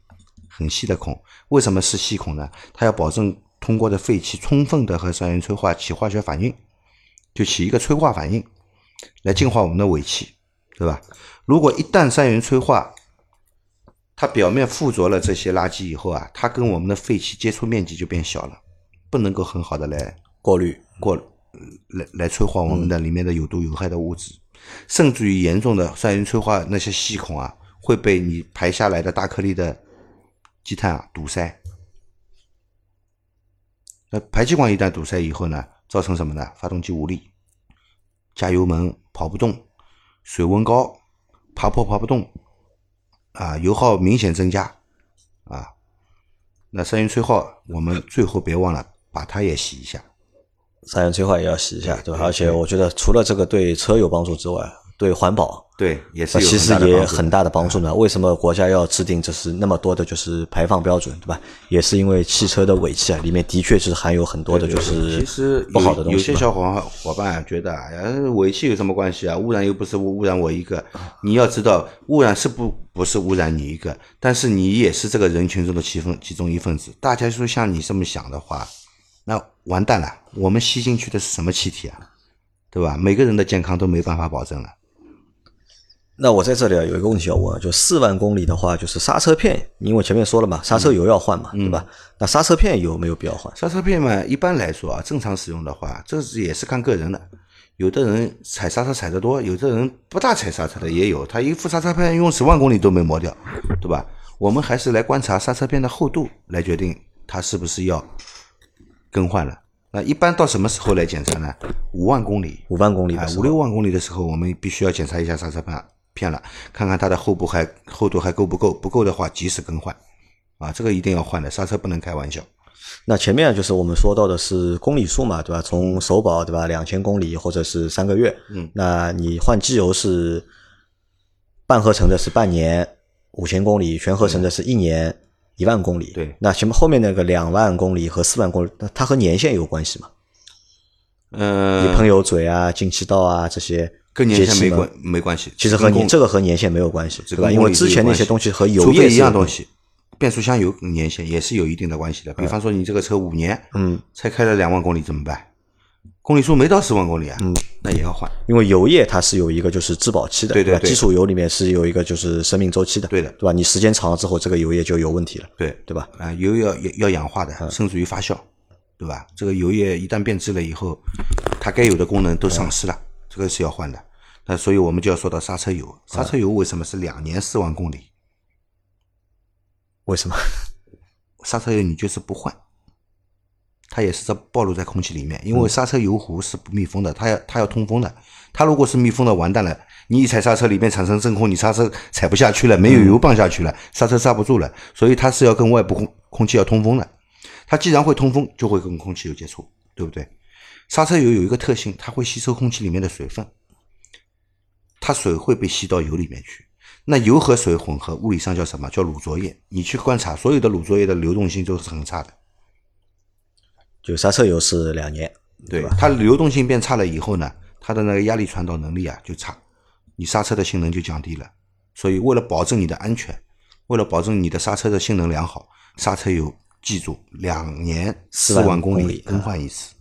很细的孔。为什么是细孔呢？它要保证通过的废气充分的和三元催化起化学反应，就起一个催化反应，来净化我们的尾气，对吧？如果一旦三元催化，它表面附着了这些垃圾以后啊，它跟我们的废气接触面积就变小了，不能够很好的来过滤，过来来催化我们的里面的有毒有害的物质，甚至于严重的三元催化那些细孔啊，会被你排下来的大颗粒的积碳啊堵塞。那排气管一旦堵塞以后呢，造成什么呢？发动机无力，加油门跑不动，水温高，爬坡爬不动，啊，油耗明显增加，啊，那三元催化我们最后别忘了把它也洗一下。三元催化也要洗一下，对吧？而且我觉得除了这个对车有帮助之外，对环保对，也是其实也很大的帮助呢。为什么国家要制定这是那么多的就是排放标准，对吧？也是因为汽车的尾气啊，里面的确是含有很多的就是其实不好的东西有些。小伙伙伴啊觉得啊，呀尾气有什么关系啊？污染又不是污污染我一个。你要知道，污染是不不是污染你一个，但是你也是这个人群中的其分其中一份子。大家说像你这么想的话，那完蛋了，我们吸进去的是什么气体啊？对吧？每个人的健康都没办法保证了。那我在这里啊有一个问题要问，就四万公里的话，就是刹车片，因为前面说了嘛，刹车油要换嘛，对吧？那刹车片有没有必要换？刹车片嘛，一般来说啊，正常使用的话，这是也是看个人的。有的人踩刹车踩得多，有的人不大踩刹车的也有。他一副刹车片用十万公里都没磨掉，对吧？我们还是来观察刹车片的厚度来决定它是不是要更换了。那一般到什么时候来检查呢？五万公里，五万公里五六万公里的时候，我们必须要检查一下刹车片片了，看看它的后部还厚度还够不够，不够的话及时更换。啊，这个一定要换的，刹车不能开玩笑。那前面就是我们说到的是公里数嘛，对吧？从首保对吧，两千公里或者是三个月，嗯，那你换机油是半合成的是半年五千公里，全合成的是一年一万公里。对那前面后面那个两万公里和四万公里，那它和年限有关系吗？嗯、你喷油嘴啊、进气道啊这些跟年限没关没关系，其实和你这个和年限没有关系，对吧？因为之前那些东西和油液一样东西，变速箱油年限也是有一定的关系的。比方说你这个车五年，嗯，才开了两万公里怎么办？公里数没到十万公里啊，嗯，那也要换。因为油液它是有一个就是质保期的，吧？对对对基础油里面是有一个就是生命周期的，对的对吧？你时间长了之后，这个油液就有问题了，对对吧？啊，油要要要氧化的，甚至于发酵，对吧？这个油液一旦变质了以后，它该有的功能都丧失了，这个是要换的。那所以我们就要说到刹车油，刹车油为什么是两年四万公里？为什么？[LAUGHS] 刹车油你就是不换，它也是在暴露在空气里面，因为刹车油壶是不密封的，它要它要通风的。它如果是密封的，完蛋了，你一踩刹车里面产生真空，你刹车踩不下去了，没有油泵下去了，刹车刹不住了，所以它是要跟外部空空气要通风的。它既然会通风，就会跟空气有接触，对不对？刹车油有一个特性，它会吸收空气里面的水分，它水会被吸到油里面去。那油和水混合，物理上叫什么？叫乳浊液。你去观察，所有的乳浊液的流动性都是很差的。就刹车油是两年，对吧？它流动性变差了以后呢，它的那个压力传导能力啊就差，你刹车的性能就降低了。所以为了保证你的安全，为了保证你的刹车的性能良好，刹车油记住，两年四四万公里里更换一次。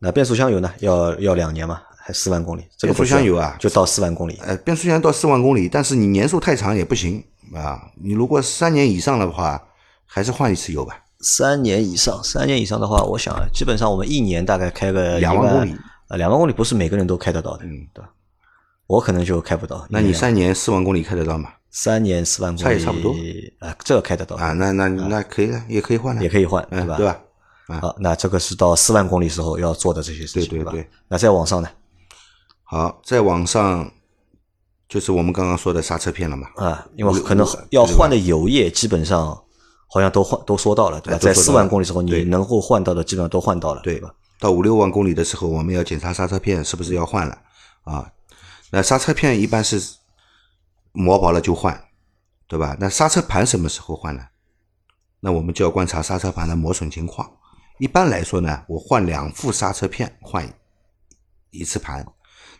那变速箱油呢？要要两年嘛，还四万公里？这个变速箱油啊就到四万公里。呃，变速箱到四万公里，但是你年数太长也不行啊。你如果三年以上的话，还是换一次油吧。三年以上，三年以上的话，我想啊基本上我们一年大概开个两万公里，呃，两万公里不是每个人都开得到的，嗯，对吧？我可能就开不到。那你三年四万公里开得到吗？三年四万公里，差也差不多啊，这个开得到啊，那那那可以了，也可以换了，也可以换，对，吧？对吧？好，那这个是到四万公里时候要做的这些事情，对对对？那再往上呢？好，再往上就是我们刚刚说的刹车片了嘛。啊，因为可能要换的油液基本上好像都换都说到了，对吧？在四万公里时候，你能够换到的基本上都换到了，对吧？到五六万公里的时候，我们要检查刹车片是不是要换了啊？那刹车片一般是磨薄了就换，对吧？那刹车盘什么时候换呢？那我们就要观察刹车盘的磨损情况。一般来说呢，我换两副刹车片换一次盘。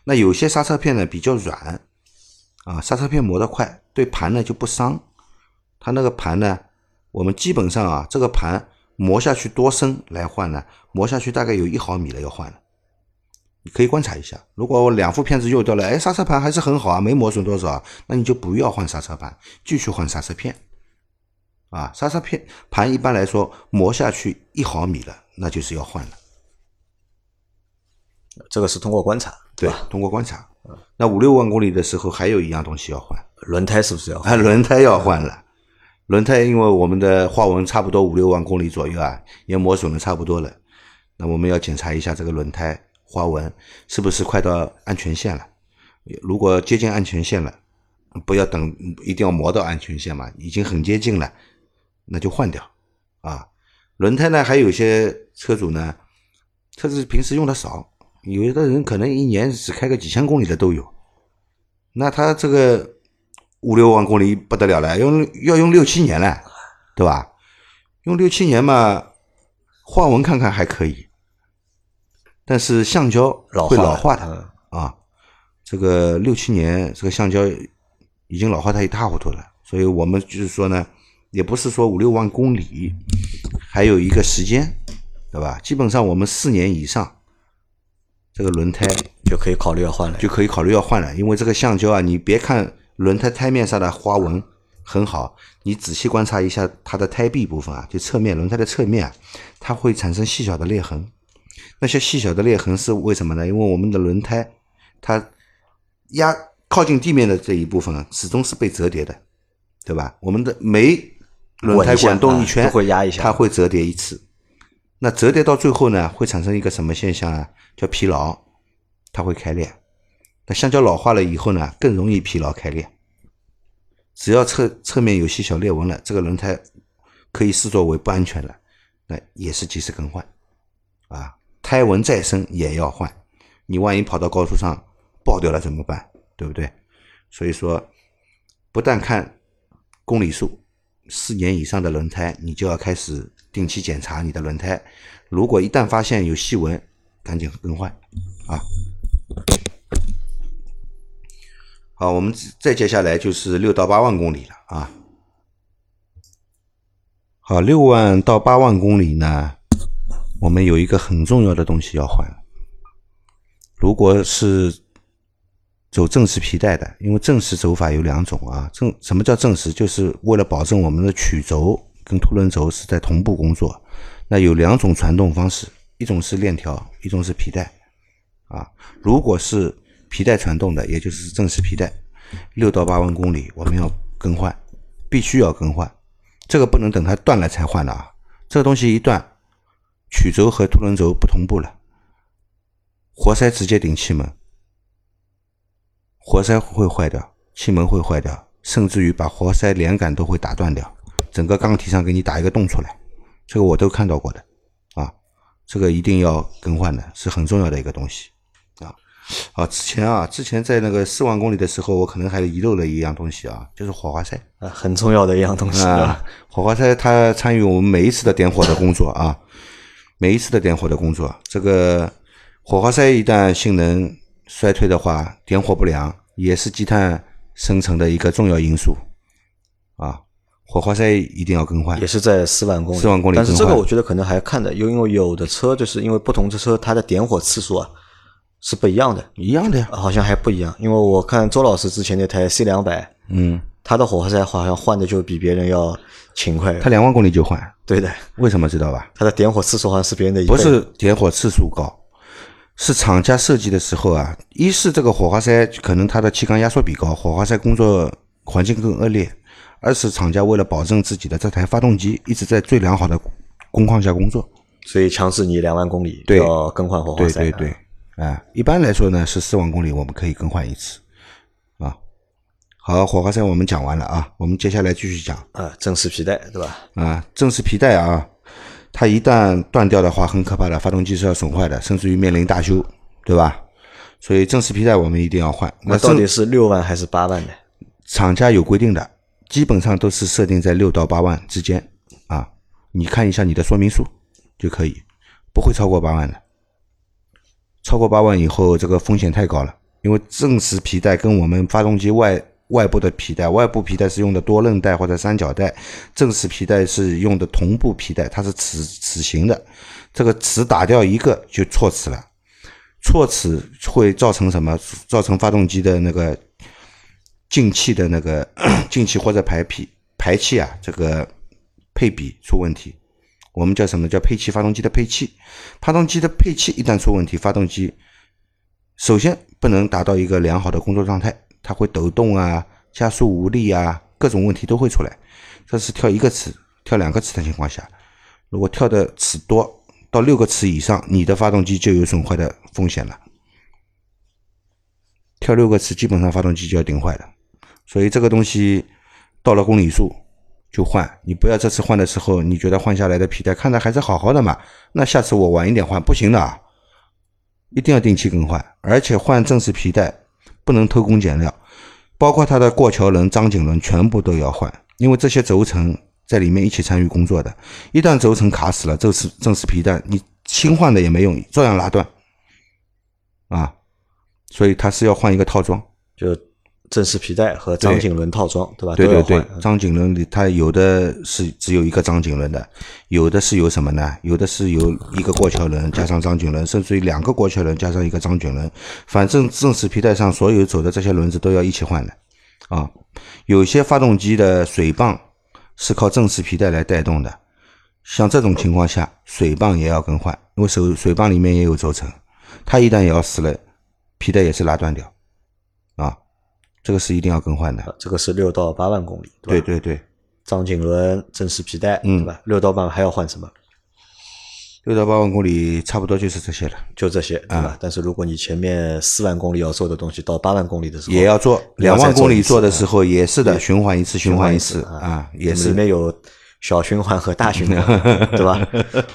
那有些刹车片呢比较软，啊，刹车片磨得快，对盘呢就不伤。它那个盘呢，我们基本上啊，这个盘磨下去多深来换呢？磨下去大概有一毫米了要换了。你可以观察一下，如果我两副片子用掉了，哎，刹车盘还是很好啊，没磨损多少，那你就不要换刹车盘，继续换刹车片。啊，刹车片盘一般来说磨下去一毫米了，那就是要换了。这个是通过观察，对吧？，通过观察。那五六万公里的时候，还有一样东西要换，轮胎是不是要换？啊，轮胎要换了。轮胎因为我们的花纹差不多五六万公里左右啊，也磨损的差不多了。那我们要检查一下这个轮胎花纹是不是快到安全线了。如果接近安全线了，不要等，一定要磨到安全线嘛，已经很接近了，那就换掉啊。轮胎呢，还有一些车主呢，车子平时用的少，有的人可能一年只开个几千公里的都有，那他这个五六万公里不得了了，要用要用六七年了，对吧？用六七年嘛，花纹看看还可以，但是橡胶会老化了老化的啊。这个六七年，这个橡胶已经老化的一塌糊涂了，所以我们就是说呢，也不是说五六万公里，还有一个时间，对吧？基本上我们四年以上，这个轮胎就可以考虑要换了。就可以考虑要换了，因为这个橡胶啊，你别看轮胎胎面上的花纹很好，你仔细观察一下它的胎壁部分啊，就侧面轮胎的侧面啊，它会产生细小的裂痕。那些细小的裂痕是为什么呢？因为我们的轮胎它压靠近地面的这一部分啊，始终是被折叠的，对吧？我们的每轮胎滚动一圈，啊会压一下它会折叠一次。那折叠到最后呢，会产生一个什么现象啊？叫疲劳，它会开裂。那橡胶老化了以后呢，更容易疲劳开裂。只要侧侧面有些小裂纹了，这个轮胎可以视作为不安全了，那也是及时更换。啊，胎纹再深也要换。你万一跑到高速上爆掉了怎么办？对不对？所以说，不但看公里数，四年以上的轮胎，你就要开始定期检查你的轮胎。如果一旦发现有细纹，赶紧更换啊。好，我们再接下来就是六到八万公里了啊。好，六万到八万公里呢，我们有一个很重要的东西要换。如果是走正时皮带的，因为正时走法有两种啊。正什么叫正时？就是为了保证我们的曲轴跟凸轮轴是在同步工作。那有两种传动方式，一种是链条，一种是皮带。啊，如果是皮带传动的，也就是正时皮带，六到八万公里我们要更换，必须要更换。这个不能等它断了才换的啊！这个东西一断，曲轴和凸轮轴不同步了，活塞直接顶气门，活塞会坏掉，气门会坏掉，甚至于把活塞连杆都会打断掉，整个缸体上给你打一个洞出来，这个我都看到过的啊！这个一定要更换的，是很重要的一个东西啊！啊，之前啊，之前在那个四万公里的时候，我可能还遗漏了一样东西啊，就是火花塞。啊，很重要的一样东西。啊，火花塞它参与我们每一次的点火的工作啊，每一次的点火的工作，这个火花塞一旦性能衰退的话，点火不良也是积碳生成的一个重要因素啊。火花塞一定要更换也。是在四万公里，四万公里但是这个我觉得可能还看的，因为有的车就是因为不同的车它的点火次数啊是不一样的，一样的呀，好像还不一样。因为我看周老师之前那台 C 两百，嗯，他的火花塞好像换的就比别人要勤快。他两万公里就换，对的，为什么知道吧？他的点火次数好像是别人的一倍。不是点火次数高，是厂家设计的时候啊，一是这个火花塞可能它的气缸压缩比高，火花塞工作环境更恶劣；二是厂家为了保证自己的这台发动机一直在最良好的工况下工作。所以强制你两万公里对要更换火花塞。对对对，啊，一般来说呢是四万公里我们可以更换一次，啊。好，火花塞我们讲完了啊，我们接下来继续讲啊，正时皮带对吧？啊，正时皮带啊，它一旦断掉的话，很可怕的，发动机是要损坏的，甚至于面临大修，对吧？所以正时皮带我们一定要换。那到底是六万还是八万呢？厂家有规定的，基本上都是设定在六到八万之间啊。你看一下你的说明书就可以，不会超过八万的。超过八万以后，这个风险太高了，因为正时皮带跟我们发动机外外部的皮带，外部皮带是用的多刃带或者三角带，正时皮带是用的同步皮带，它是齿齿形的，这个齿打掉一个就错齿了，错齿会造成什么？造成发动机的那个进气的那个 [COUGHS] 进气或者排气排气啊，这个配比出问题。我们叫什么叫配气？发动机的配气，发动机的配气一旦出问题，发动机首先不能达到一个良好的工作状态，它会抖动啊、加速无力啊，各种问题都会出来。这是跳一个齿、跳两个齿的情况下，如果跳的齿多到六个齿以上，你的发动机就有损坏的风险了。跳六个齿，基本上发动机就要顶坏了。所以这个东西到了公里数就换，你不要这次换的时候，你觉得换下来的皮带看着还是好好的嘛？那下次我晚一点换不行的啊，一定要定期更换，而且换正时皮带不能偷工减料，包括它的过桥轮、张紧轮全部都要换，因为这些轴承在里面一起参与工作的，一旦轴承卡死了，这是正是皮带你新换的也没用，照样拉断啊，所以它是要换一个套装。就正时皮带和张紧轮套装对吧？对对对。张紧轮里它有的是只有一个张紧轮的，有的是有什么呢？有的是有一个过桥轮加上张紧轮，甚至于两个过桥轮加上一个张紧轮，反正正时皮带上所有走的这些轮子都要一起换的。啊。有些发动机的水泵是靠正时皮带来带动的，像这种情况下，水泵也要更换，因为水水泵里面也有轴承，它一旦要死了，皮带也是拉断掉。啊，这个是一定要更换的。这个是六到八万公里，吧？对对对。张景伦、正时皮带，嗯对吧？六到八万还要换什么？六到八万公里，差不多就是这些了，就这些，对啊吧？但是如果你前面四万公里要做的东西，到八万公里的时候也要做。要两万公里做的时候也是的，循环一次，循环一次次啊，也里是。面有小循环和大循环，[LAUGHS] 对吧？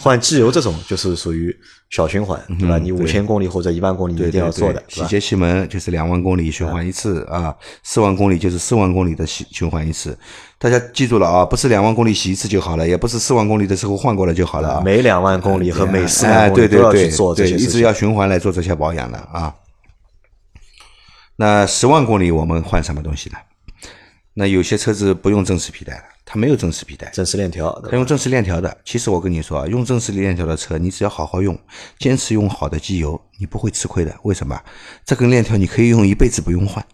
换机油这种就是属于小循环，对吧？你五千公里或者一万公里你一定要做的，，洗节气门就是两万公里循环一次啊，四万公里就是四万公里的循循环一次。大家记住了啊，不是两万公里洗一次就好了，也不是四万公里的时候换过了就好了啊。每两万公里和每四哎，万公里都对对对要去做这，些。一直要循环来做这些保养的啊。那十万公里我们换什么东西呢？那有些车子不用正时皮带了，它没有正时皮带，正时链条，它用正时链条的。其实我跟你说啊，用正时链条的车，你只要好好用，坚持用好的机油，你不会吃亏的。为什么？这根链条你可以用一辈子不用换。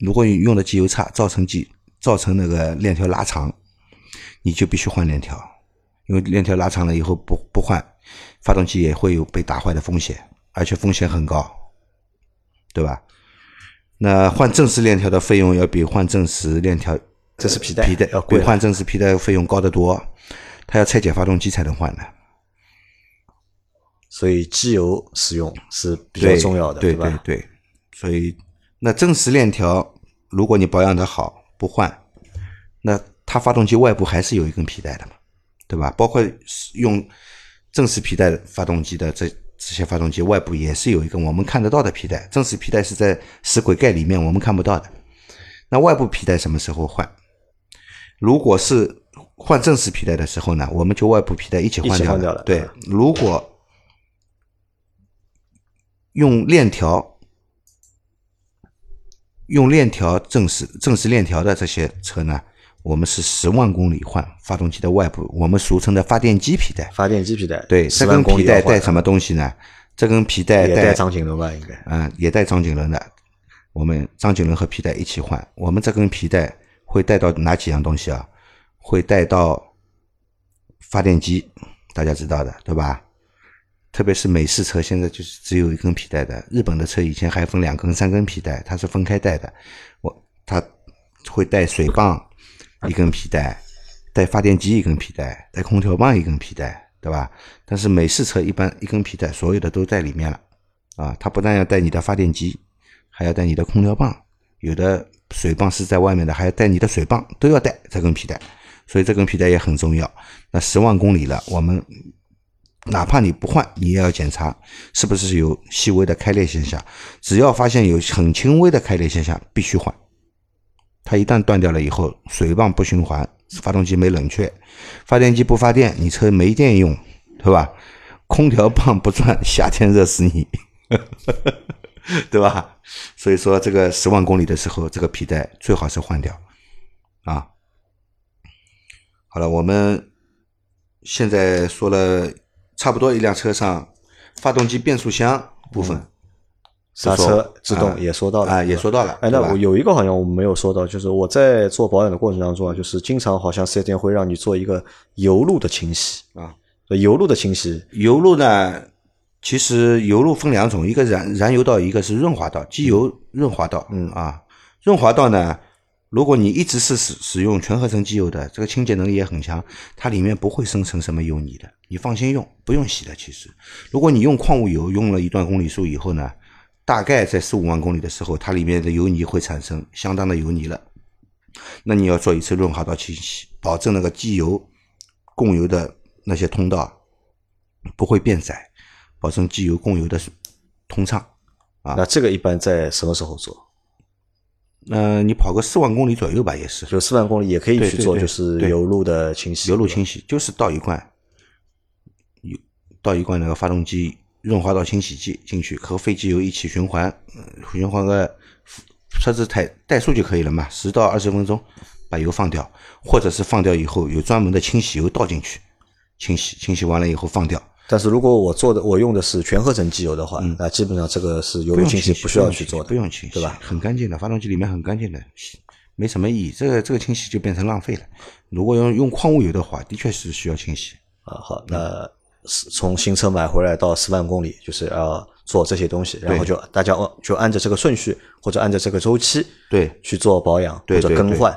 如果你用的机油差，造成机造成那个链条拉长，你就必须换链条，因为链条拉长了以后不不换，发动机也会有被打坏的风险，而且风险很高，对吧？那换正时链条的费用要比换正时链条这是皮带。皮带要贵。比换正时皮带费用高得多，它要拆解发动机才能换的，所以机油使用是比较重要的，对吧？对对，所以那正时链条，如果你保养的好不换，那它发动机外部还是有一根皮带的嘛，对吧？包括用正时皮带发动机的这这些发动机外部也是有一个我们看得到的皮带，正时皮带是在死轨盖里面我们看不到的。那外部皮带什么时候换？如果是换正时皮带的时候呢，我们就外部皮带一起换掉一起换掉了对嗯，如果用链条用链条正时正时链条的这些车呢，我们是十万公里换发动机的外部，我们俗称的发电机皮带。发电机皮带，对，这根皮带带什么东西呢？这根皮带带张锦纶吧，应该。嗯，也带张锦纶的。我们张锦纶和皮带一起换。我们这根皮带会带到哪几样东西啊？会带到发电机，大家知道的，对吧？特别是美式车现在就是只有一根皮带的，日本的车以前还分两根、三根皮带，它是分开带的。我它会带水泵。一根皮带，带发电机一根皮带，带空调棒一根皮带，对吧？但是美式车一般一根皮带，所有的都在里面了，啊，它不但要带你的发电机，还要带你的空调棒，有的水泵是在外面的，还要带你的水泵，都要带这根皮带，所以这根皮带也很重要。那十万公里了，我们哪怕你不换，你也要检查是不是有细微的开裂现象，只要发现有很轻微的开裂现象，必须换。它一旦断掉了以后，水泵不循环，发动机没冷却，发电机不发电，你车没电用，对吧？空调棒不转，夏天热死你，对吧？所以说，这个十万公里的时候，这个皮带最好是换掉啊。好了，我们现在说了差不多一辆车上发动机变速箱部分。刹车制动也说到了啊，也说到了。哎，那我有一个好像我们没有说到，就是我在做保养的过程当中啊，就是经常好像四 S 店会让你做一个油路的清洗啊。油路的清洗，油路呢，其实油路分两种，一个燃燃油道，一个是润滑道，机油润滑道。嗯啊，润滑道呢，如果你一直是使使用全合成机油的，这个清洁能力也很强，它里面不会生成什么油泥的，你放心用，不用洗的。其实，如果你用矿物油，用了一段公里数以后呢？大概在四五万公里的时候，它里面的油泥会产生相当的油泥了。那你要做一次润滑道清洗，保证那个机油供油的那些通道不会变窄，保证机油供油的通畅。啊，那这个一般在什么时候做？嗯，你跑个四万公里左右吧，也是。就四万公里也可以去做，就是油路的清洗。油路清洗就是倒一罐，油倒一罐那个发动机。润滑到清洗剂进去和废机油一起循环，循环个车子怠怠速就可以了嘛，十到二十分钟把油放掉，或者是放掉以后有专门的清洗油倒进去清洗，清洗完了以后放掉。但是如果我做的我用的是全合成机油的话，嗯那基本上这个是油路清洗不需要去做的，不用清洗，对吧？很干净的，发动机里面很干净的，没什么意义。这个这个清洗就变成浪费了。如果用用矿物油的话，的确是需要清洗。啊，好，那。是从新车买回来到十万公里，就是要做这些东西，然后就大家就按照这个顺序或者按照这个周期对去做保养或者更换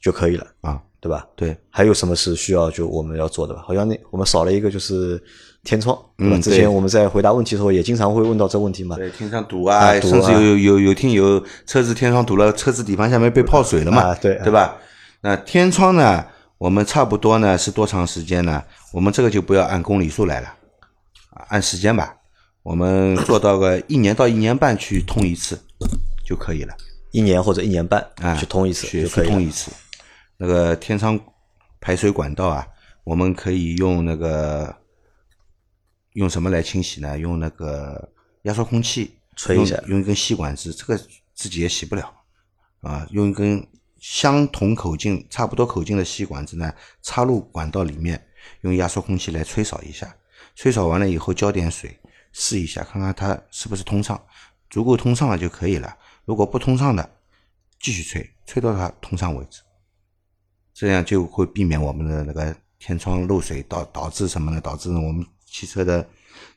就可以了啊，对吧？对，还有什么是需要就我们要做的吧？好像那我们少了一个就是天窗，对吧？之前我们在回答问题的时候也经常会问到这问题嘛。对，天窗堵啊，甚至有有有有听有车子天窗堵了，车子底盘下面被泡水了嘛？对，对吧？那天窗呢？我们差不多呢是多长时间呢？我们这个就不要按公里数来了，啊，按时间吧。我们做到个一年到一年半去通一次就可以了。一年或者一年半啊，去通一次去通一次。那个天窗排水管道啊，我们可以用那个用什么来清洗呢？用那个压缩空气吹一下，用一根细管子，这个自己也洗不了啊，用一根。相同口径、差不多口径的细管子呢，插入管道里面，用压缩空气来吹扫一下。吹扫完了以后，浇点水，试一下，看看它是不是通畅。足够通畅了就可以了。如果不通畅的，继续吹，吹到它通畅为止。这样就会避免我们的那个天窗漏水导导致什么呢？导致我们汽车的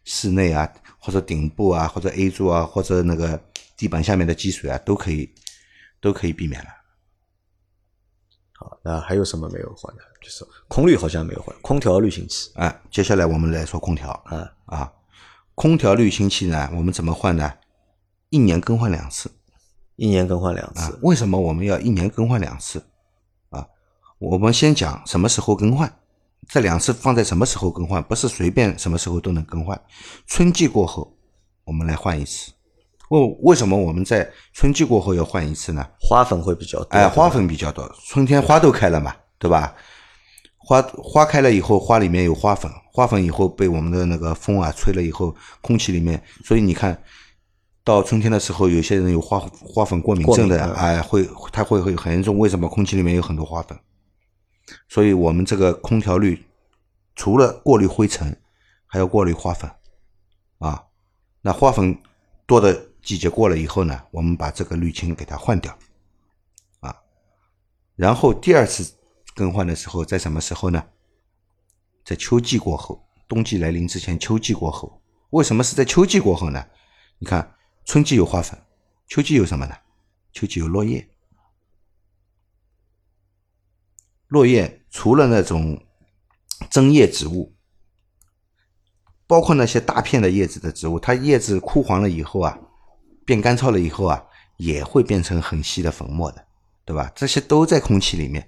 室内啊，或者顶部啊，或者 A 柱啊，或者那个地板下面的积水啊，都可以都可以避免了。那还有什么没有换的？就是空滤好像没有换，空调滤清器。啊，接下来我们来说空调。啊啊，空调滤清器呢，我们怎么换呢？一年更换两次。一年更换两次。为什么我们要一年更换两次？啊，我们先讲什么时候更换。这两次放在什么时候更换？不是随便什么时候都能更换。春季过后，我们来换一次。为为什么我们在春季过后要换一次呢？花粉会比较多。哎，花粉比较多，春天花都开了嘛，对吧？花花开了以后，花里面有花粉，花粉以后被我们的那个风啊吹了以后，空气里面，所以你看到春天的时候，有些人有花花粉过敏症的，哎，会它会会很严重。为什么空气里面有很多花粉？所以我们这个空调滤除了过滤灰尘，还要过滤花粉啊。那花粉多的季节过了以后呢，我们把这个滤清给它换掉啊。然后第二次更换的时候，在什么时候呢？在秋季过后，冬季来临之前，秋季过后。为什么是在秋季过后呢？你看，春季有花粉，秋季有什么呢？秋季有落叶。落叶除了那种针叶植物，包括那些大片的叶子的植物，它叶子枯黄了以后啊，变干燥了以后啊，也会变成很细的粉末的，对吧？这些都在空气里面，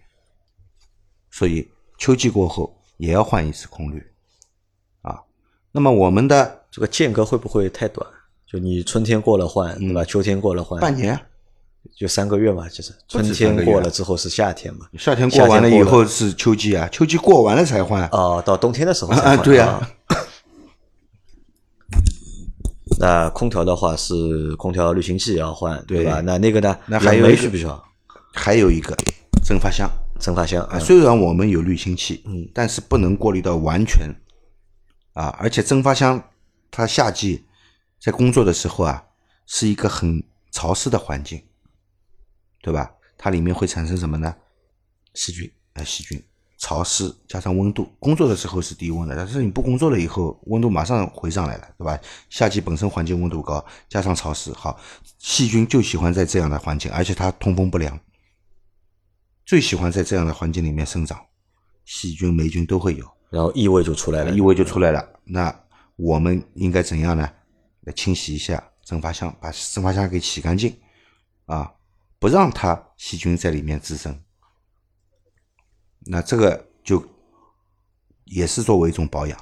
所以秋季过后也要换一次空滤啊。那么我们的这个间隔会不会太短？就你春天过了换，对吧？秋天过了换，半年。就三个月嘛，其实春天过了之后是夏天嘛，夏天过完了以后是秋季啊，秋季过完了才换哦，到冬天的时候啊，对啊。那空调的话是空调滤清器要换，对吧？那那个呢？那还有需要？还有一个蒸发箱，蒸发箱啊。虽然我们有滤清器，嗯，但是不能过滤到完全啊。而且蒸发箱它夏季在工作的时候啊，是一个很潮湿的环境。对吧？它里面会产生什么呢？细菌，啊，细菌，潮湿加上温度，工作的时候是低温的，但是你不工作了以后，温度马上回上来了，对吧？夏季本身环境温度高，加上潮湿，好，细菌就喜欢在这样的环境，而且它通风不良，最喜欢在这样的环境里面生长，细菌、霉菌都会有，然后异味就出来了，异味就出来了。那我们应该怎样呢？来清洗一下蒸发箱，把蒸发箱给洗干净，啊。不让它细菌在里面滋生，那这个就也是作为一种保养。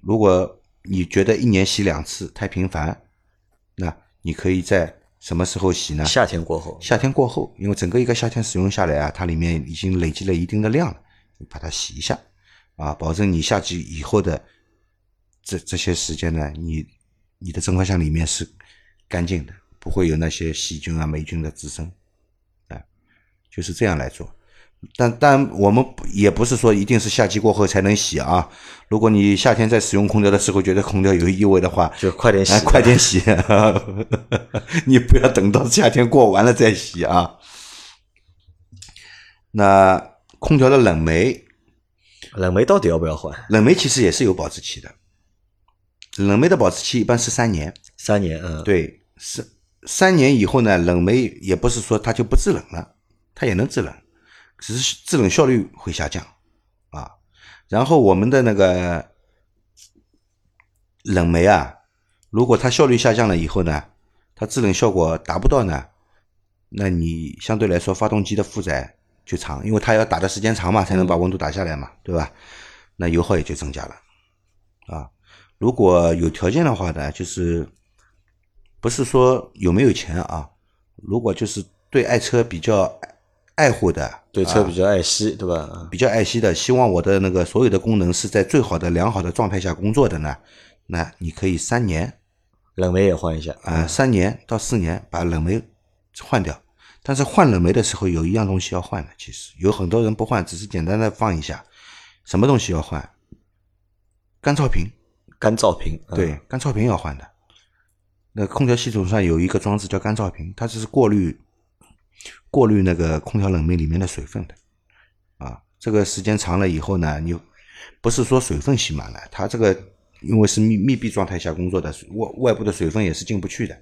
如果你觉得一年洗两次太频繁，那你可以在什么时候洗呢？夏天过后。夏天过后，因为整个一个夏天使用下来啊，它里面已经累积了一定的量了，你把它洗一下，啊，保证你夏季以后的这这些时间呢，你你的蒸发箱里面是干净的。不会有那些细菌啊、霉菌的滋生，啊，就是这样来做。但但我们也不是说一定是夏季过后才能洗啊。如果你夏天在使用空调的时候觉得空调有异味的话，就快点洗，快点洗。你不要等到夏天过完了再洗啊。那空调的冷媒，冷媒到底要不要换？冷媒其实也是有保质期的。冷媒的保质期一般是三年，三年，嗯，对，是。三年以后呢，冷媒也不是说它就不制冷了，它也能制冷，只是制冷效率会下降啊。然后我们的那个冷媒啊，如果它效率下降了以后呢，它制冷效果达不到呢，那你相对来说发动机的负载就长，因为它要打的时间长嘛，才能把温度打下来嘛，对吧？那油耗也就增加了啊。如果有条件的话呢，就是。不是说有没有钱啊？如果就是对爱车比较爱护的，对车比较爱惜，对吧？比较爱惜的，希望我的那个所有的功能是在最好的、良好的状态下工作的呢？那你可以三年冷媒也换一下啊，三年到四年把冷媒换掉。但是换冷媒的时候有一样东西要换的，其实有很多人不换，只是简单的放一下。什么东西要换？干燥瓶。干燥瓶，对，干燥瓶要换的。那空调系统上有一个装置叫干燥瓶，它只是过滤过滤那个空调冷媒里面的水分的啊。这个时间长了以后呢，你不是说水分吸满了，它这个因为是密密闭状态下工作的，外外部的水分也是进不去的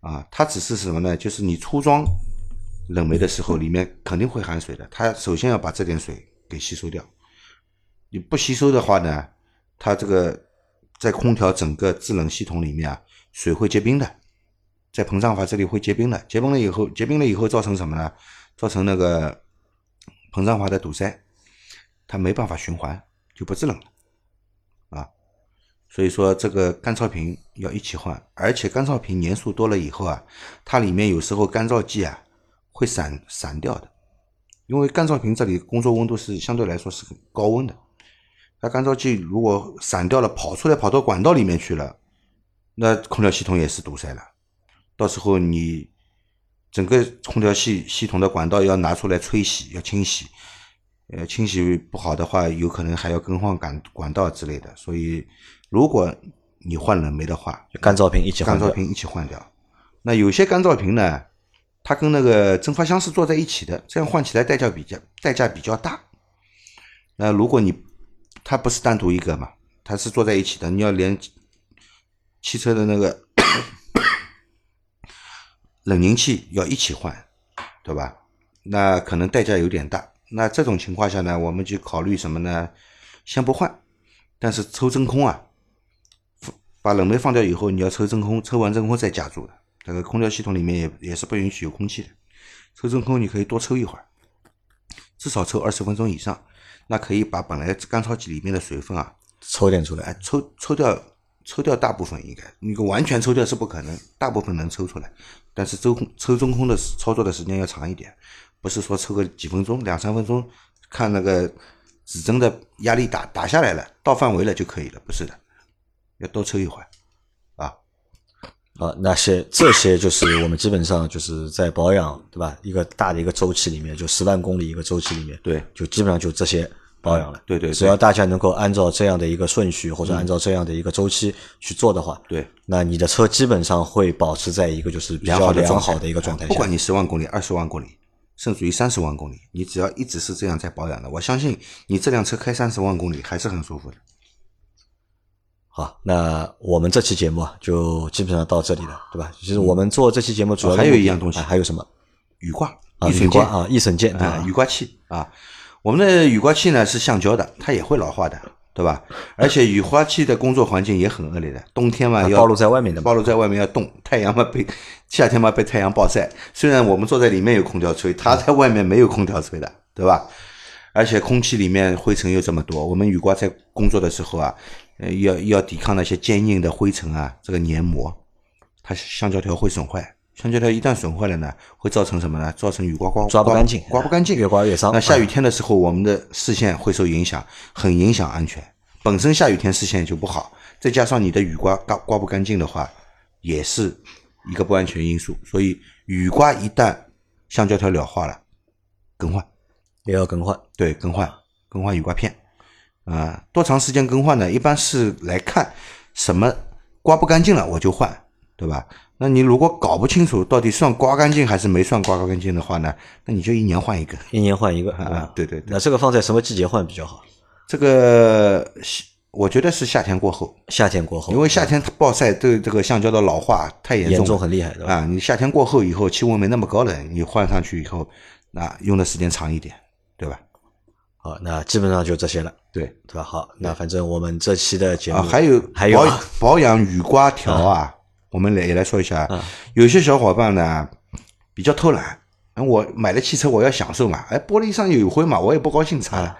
啊。它只是什么呢？就是你初装冷媒的时候，里面肯定会含水的，它首先要把这点水给吸收掉。你不吸收的话呢，它这个在空调整个制冷系统里面啊。水会结冰的，在膨胀阀这里会结冰的，结冰了以后，结冰了以后造成什么呢？造成那个膨胀阀的堵塞，它没办法循环，就不制冷了啊。所以说这个干燥瓶要一起换，而且干燥瓶年数多了以后啊，它里面有时候干燥剂啊会散散掉的，因为干燥瓶这里工作温度是相对来说是高温的，它干燥剂如果散掉了，跑出来跑到管道里面去了。那空调系统也是堵塞了，到时候你整个空调系系统的管道要拿出来吹洗，要清洗，呃，清洗不好的话，有可能还要更换管管道之类的。所以，如果你换冷媒的话，干燥瓶一起换干燥瓶一起换掉。那有些干燥瓶呢，它跟那个蒸发箱是坐在一起的，这样换起来代价比较代价比较大。那如果你它不是单独一个嘛，它是坐在一起的，你要连汽车的那个冷凝器要一起换，对吧？那可能代价有点大。那这种情况下呢，我们就考虑什么呢？先不换，但是抽真空啊，把冷媒放掉以后，你要抽真空，抽完真空再加注的。这个空调系统里面也也是不允许有空气的。抽真空你可以多抽一会儿，至少抽二十分钟以上，那可以把本来干燥机里面的水分啊，抽点出来。哎，抽抽掉抽掉大部分应该，你完全抽掉是不可能，大部分能抽出来，但是抽空抽中空的操作的时间要长一点，不是说抽个几分钟两三分钟，看那个指针的压力打打下来了，到范围了就可以了，不是的，要多抽一会儿啊。啊，那些这些就是我们基本上就是在保养，对吧？一个大的一个周期里面，就十万公里一个周期里面，对，就基本上就这些保养了。对对，只要大家能够按照这样的一个顺序，或者按照这样的一个周期去做的话，对，那你的车基本上会保持在一个就是比较良好的一个状态下。不管你十万公里、二十万公里，甚至于三十万公里，你只要一直是这样在保养的，我相信你这辆车开三十万公里还是很舒服的。好，那我们这期节目啊，就基本上到这里了，对吧？其实我们做这期节目主要还有一样东西，还有什么？雨刮啊，雨刮啊，易损件啊，雨刮器啊。我们的雨刮器呢是橡胶的，它也会老化的，对吧？而且雨刮器的工作环境也很恶劣的，冬天嘛要暴露在外面的，暴露在外面要冻，太阳嘛被夏天嘛被太阳暴晒。虽然我们坐在里面有空调吹，它在外面没有空调吹的，对吧？而且空气里面灰尘又这么多，我们雨刮在工作的时候啊。呃，要要抵抗那些坚硬的灰尘啊，这个黏膜，它橡胶条会损坏。橡胶条一旦损坏了呢，会造成什么呢？造成雨刮刮抓不干净，刮不干净，越刮越伤。那下雨天的时候，我们的视线会受影响，很影响安全。本身下雨天视线就不好，再加上你的雨刮刮刮不干净的话，也是一个不安全因素。所以雨刮一旦橡胶条老化了，更换也要更换。对，更换更换雨刮片。啊，多长时间更换呢？一般是来看什么刮不干净了，我就换，对吧？那你如果搞不清楚到底算刮干净还是没算刮干净的话呢，那你就一年换一个，一年换一个啊。对对。那这个放在什么季节换比较好？这个我觉得是夏天过后。夏天过后，因为夏天暴晒对这个橡胶的老化太严重，严重很厉害的啊。你夏天过后以后，气温没那么高了，你换上去以后，那用的时间长一点，对吧？好，那基本上就这些了，对对吧？好，那反正我们这期的节目还有还有保养雨刮条啊，我们来也来说一下。有些小伙伴呢比较偷懒，我买了汽车我要享受嘛，哎，玻璃上有灰嘛，我也不高兴擦了，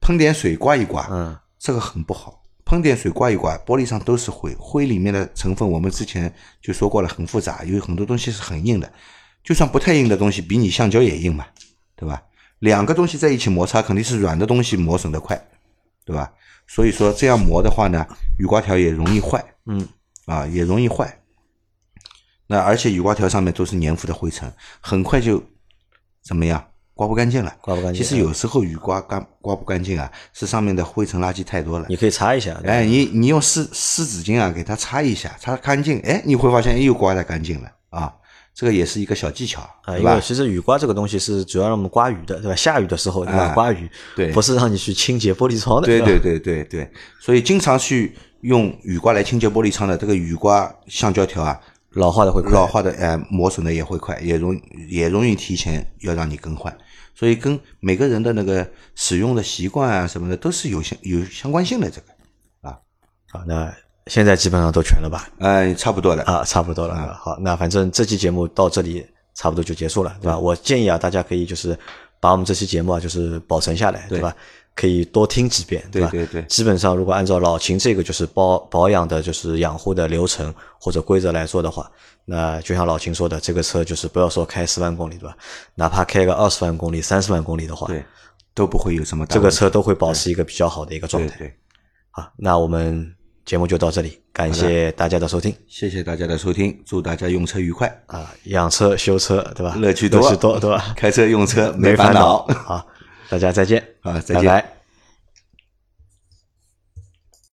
喷点水刮一刮，嗯，这个很不好。喷点水刮一刮，玻璃上都是灰，灰里面的成分我们之前就说过了，很复杂，有很多东西是很硬的，就算不太硬的东西，比你橡胶也硬嘛，对吧？两个东西在一起摩擦，肯定是软的东西磨损的快，对吧？所以说这样磨的话呢，雨刮条也容易坏，嗯，啊，也容易坏。那而且雨刮条上面都是粘附的灰尘，很快就怎么样，刮不干净了。刮不干净。其实有时候雨刮干刮不干净啊，是上面的灰尘垃圾太多了。你可以擦一下。哎，你你用湿湿纸巾啊给它擦一下，擦干净，哎，你会发现又刮得干净了啊。这个也是一个小技巧，啊，因为其实雨刮这个东西是主要让我们刮雨的，对吧？下雨的时候，对吧？刮雨，对，不是让你去清洁玻璃窗的。对对对对对，所以经常去用雨刮来清洁玻璃窗的这个雨刮橡胶条啊，老化的会老化的，哎，磨损的也会快，也容也容易提前要让你更换。所以跟每个人的那个使用的习惯啊什么的都是有相有相关性的。这个啊，好，那。现在基本上都全了吧？哎，差不多了啊，差不多了。好，那反正这期节目到这里差不多就结束了，对吧？我建议啊，大家可以就是把我们这期节目啊，就是保存下来，对吧？可以多听几遍，对吧？对对。基本上如果按照老秦这个就是保保养的，就是养护的流程或者规则来做的话，那就像老秦说的，这个车就是不要说开十万公里，对吧？哪怕开个二十万公里、三十万公里的话，对，都不会有什么。这个车都会保持一个比较好的一个状态。对。好，那我们。节目就到这里，感谢大家的收听，谢谢大家的收听，祝大家用车愉快啊！养车修车，对吧？乐趣多，乐趣多，对吧？开车用车没烦恼。好，大家再见，啊，再见。拜拜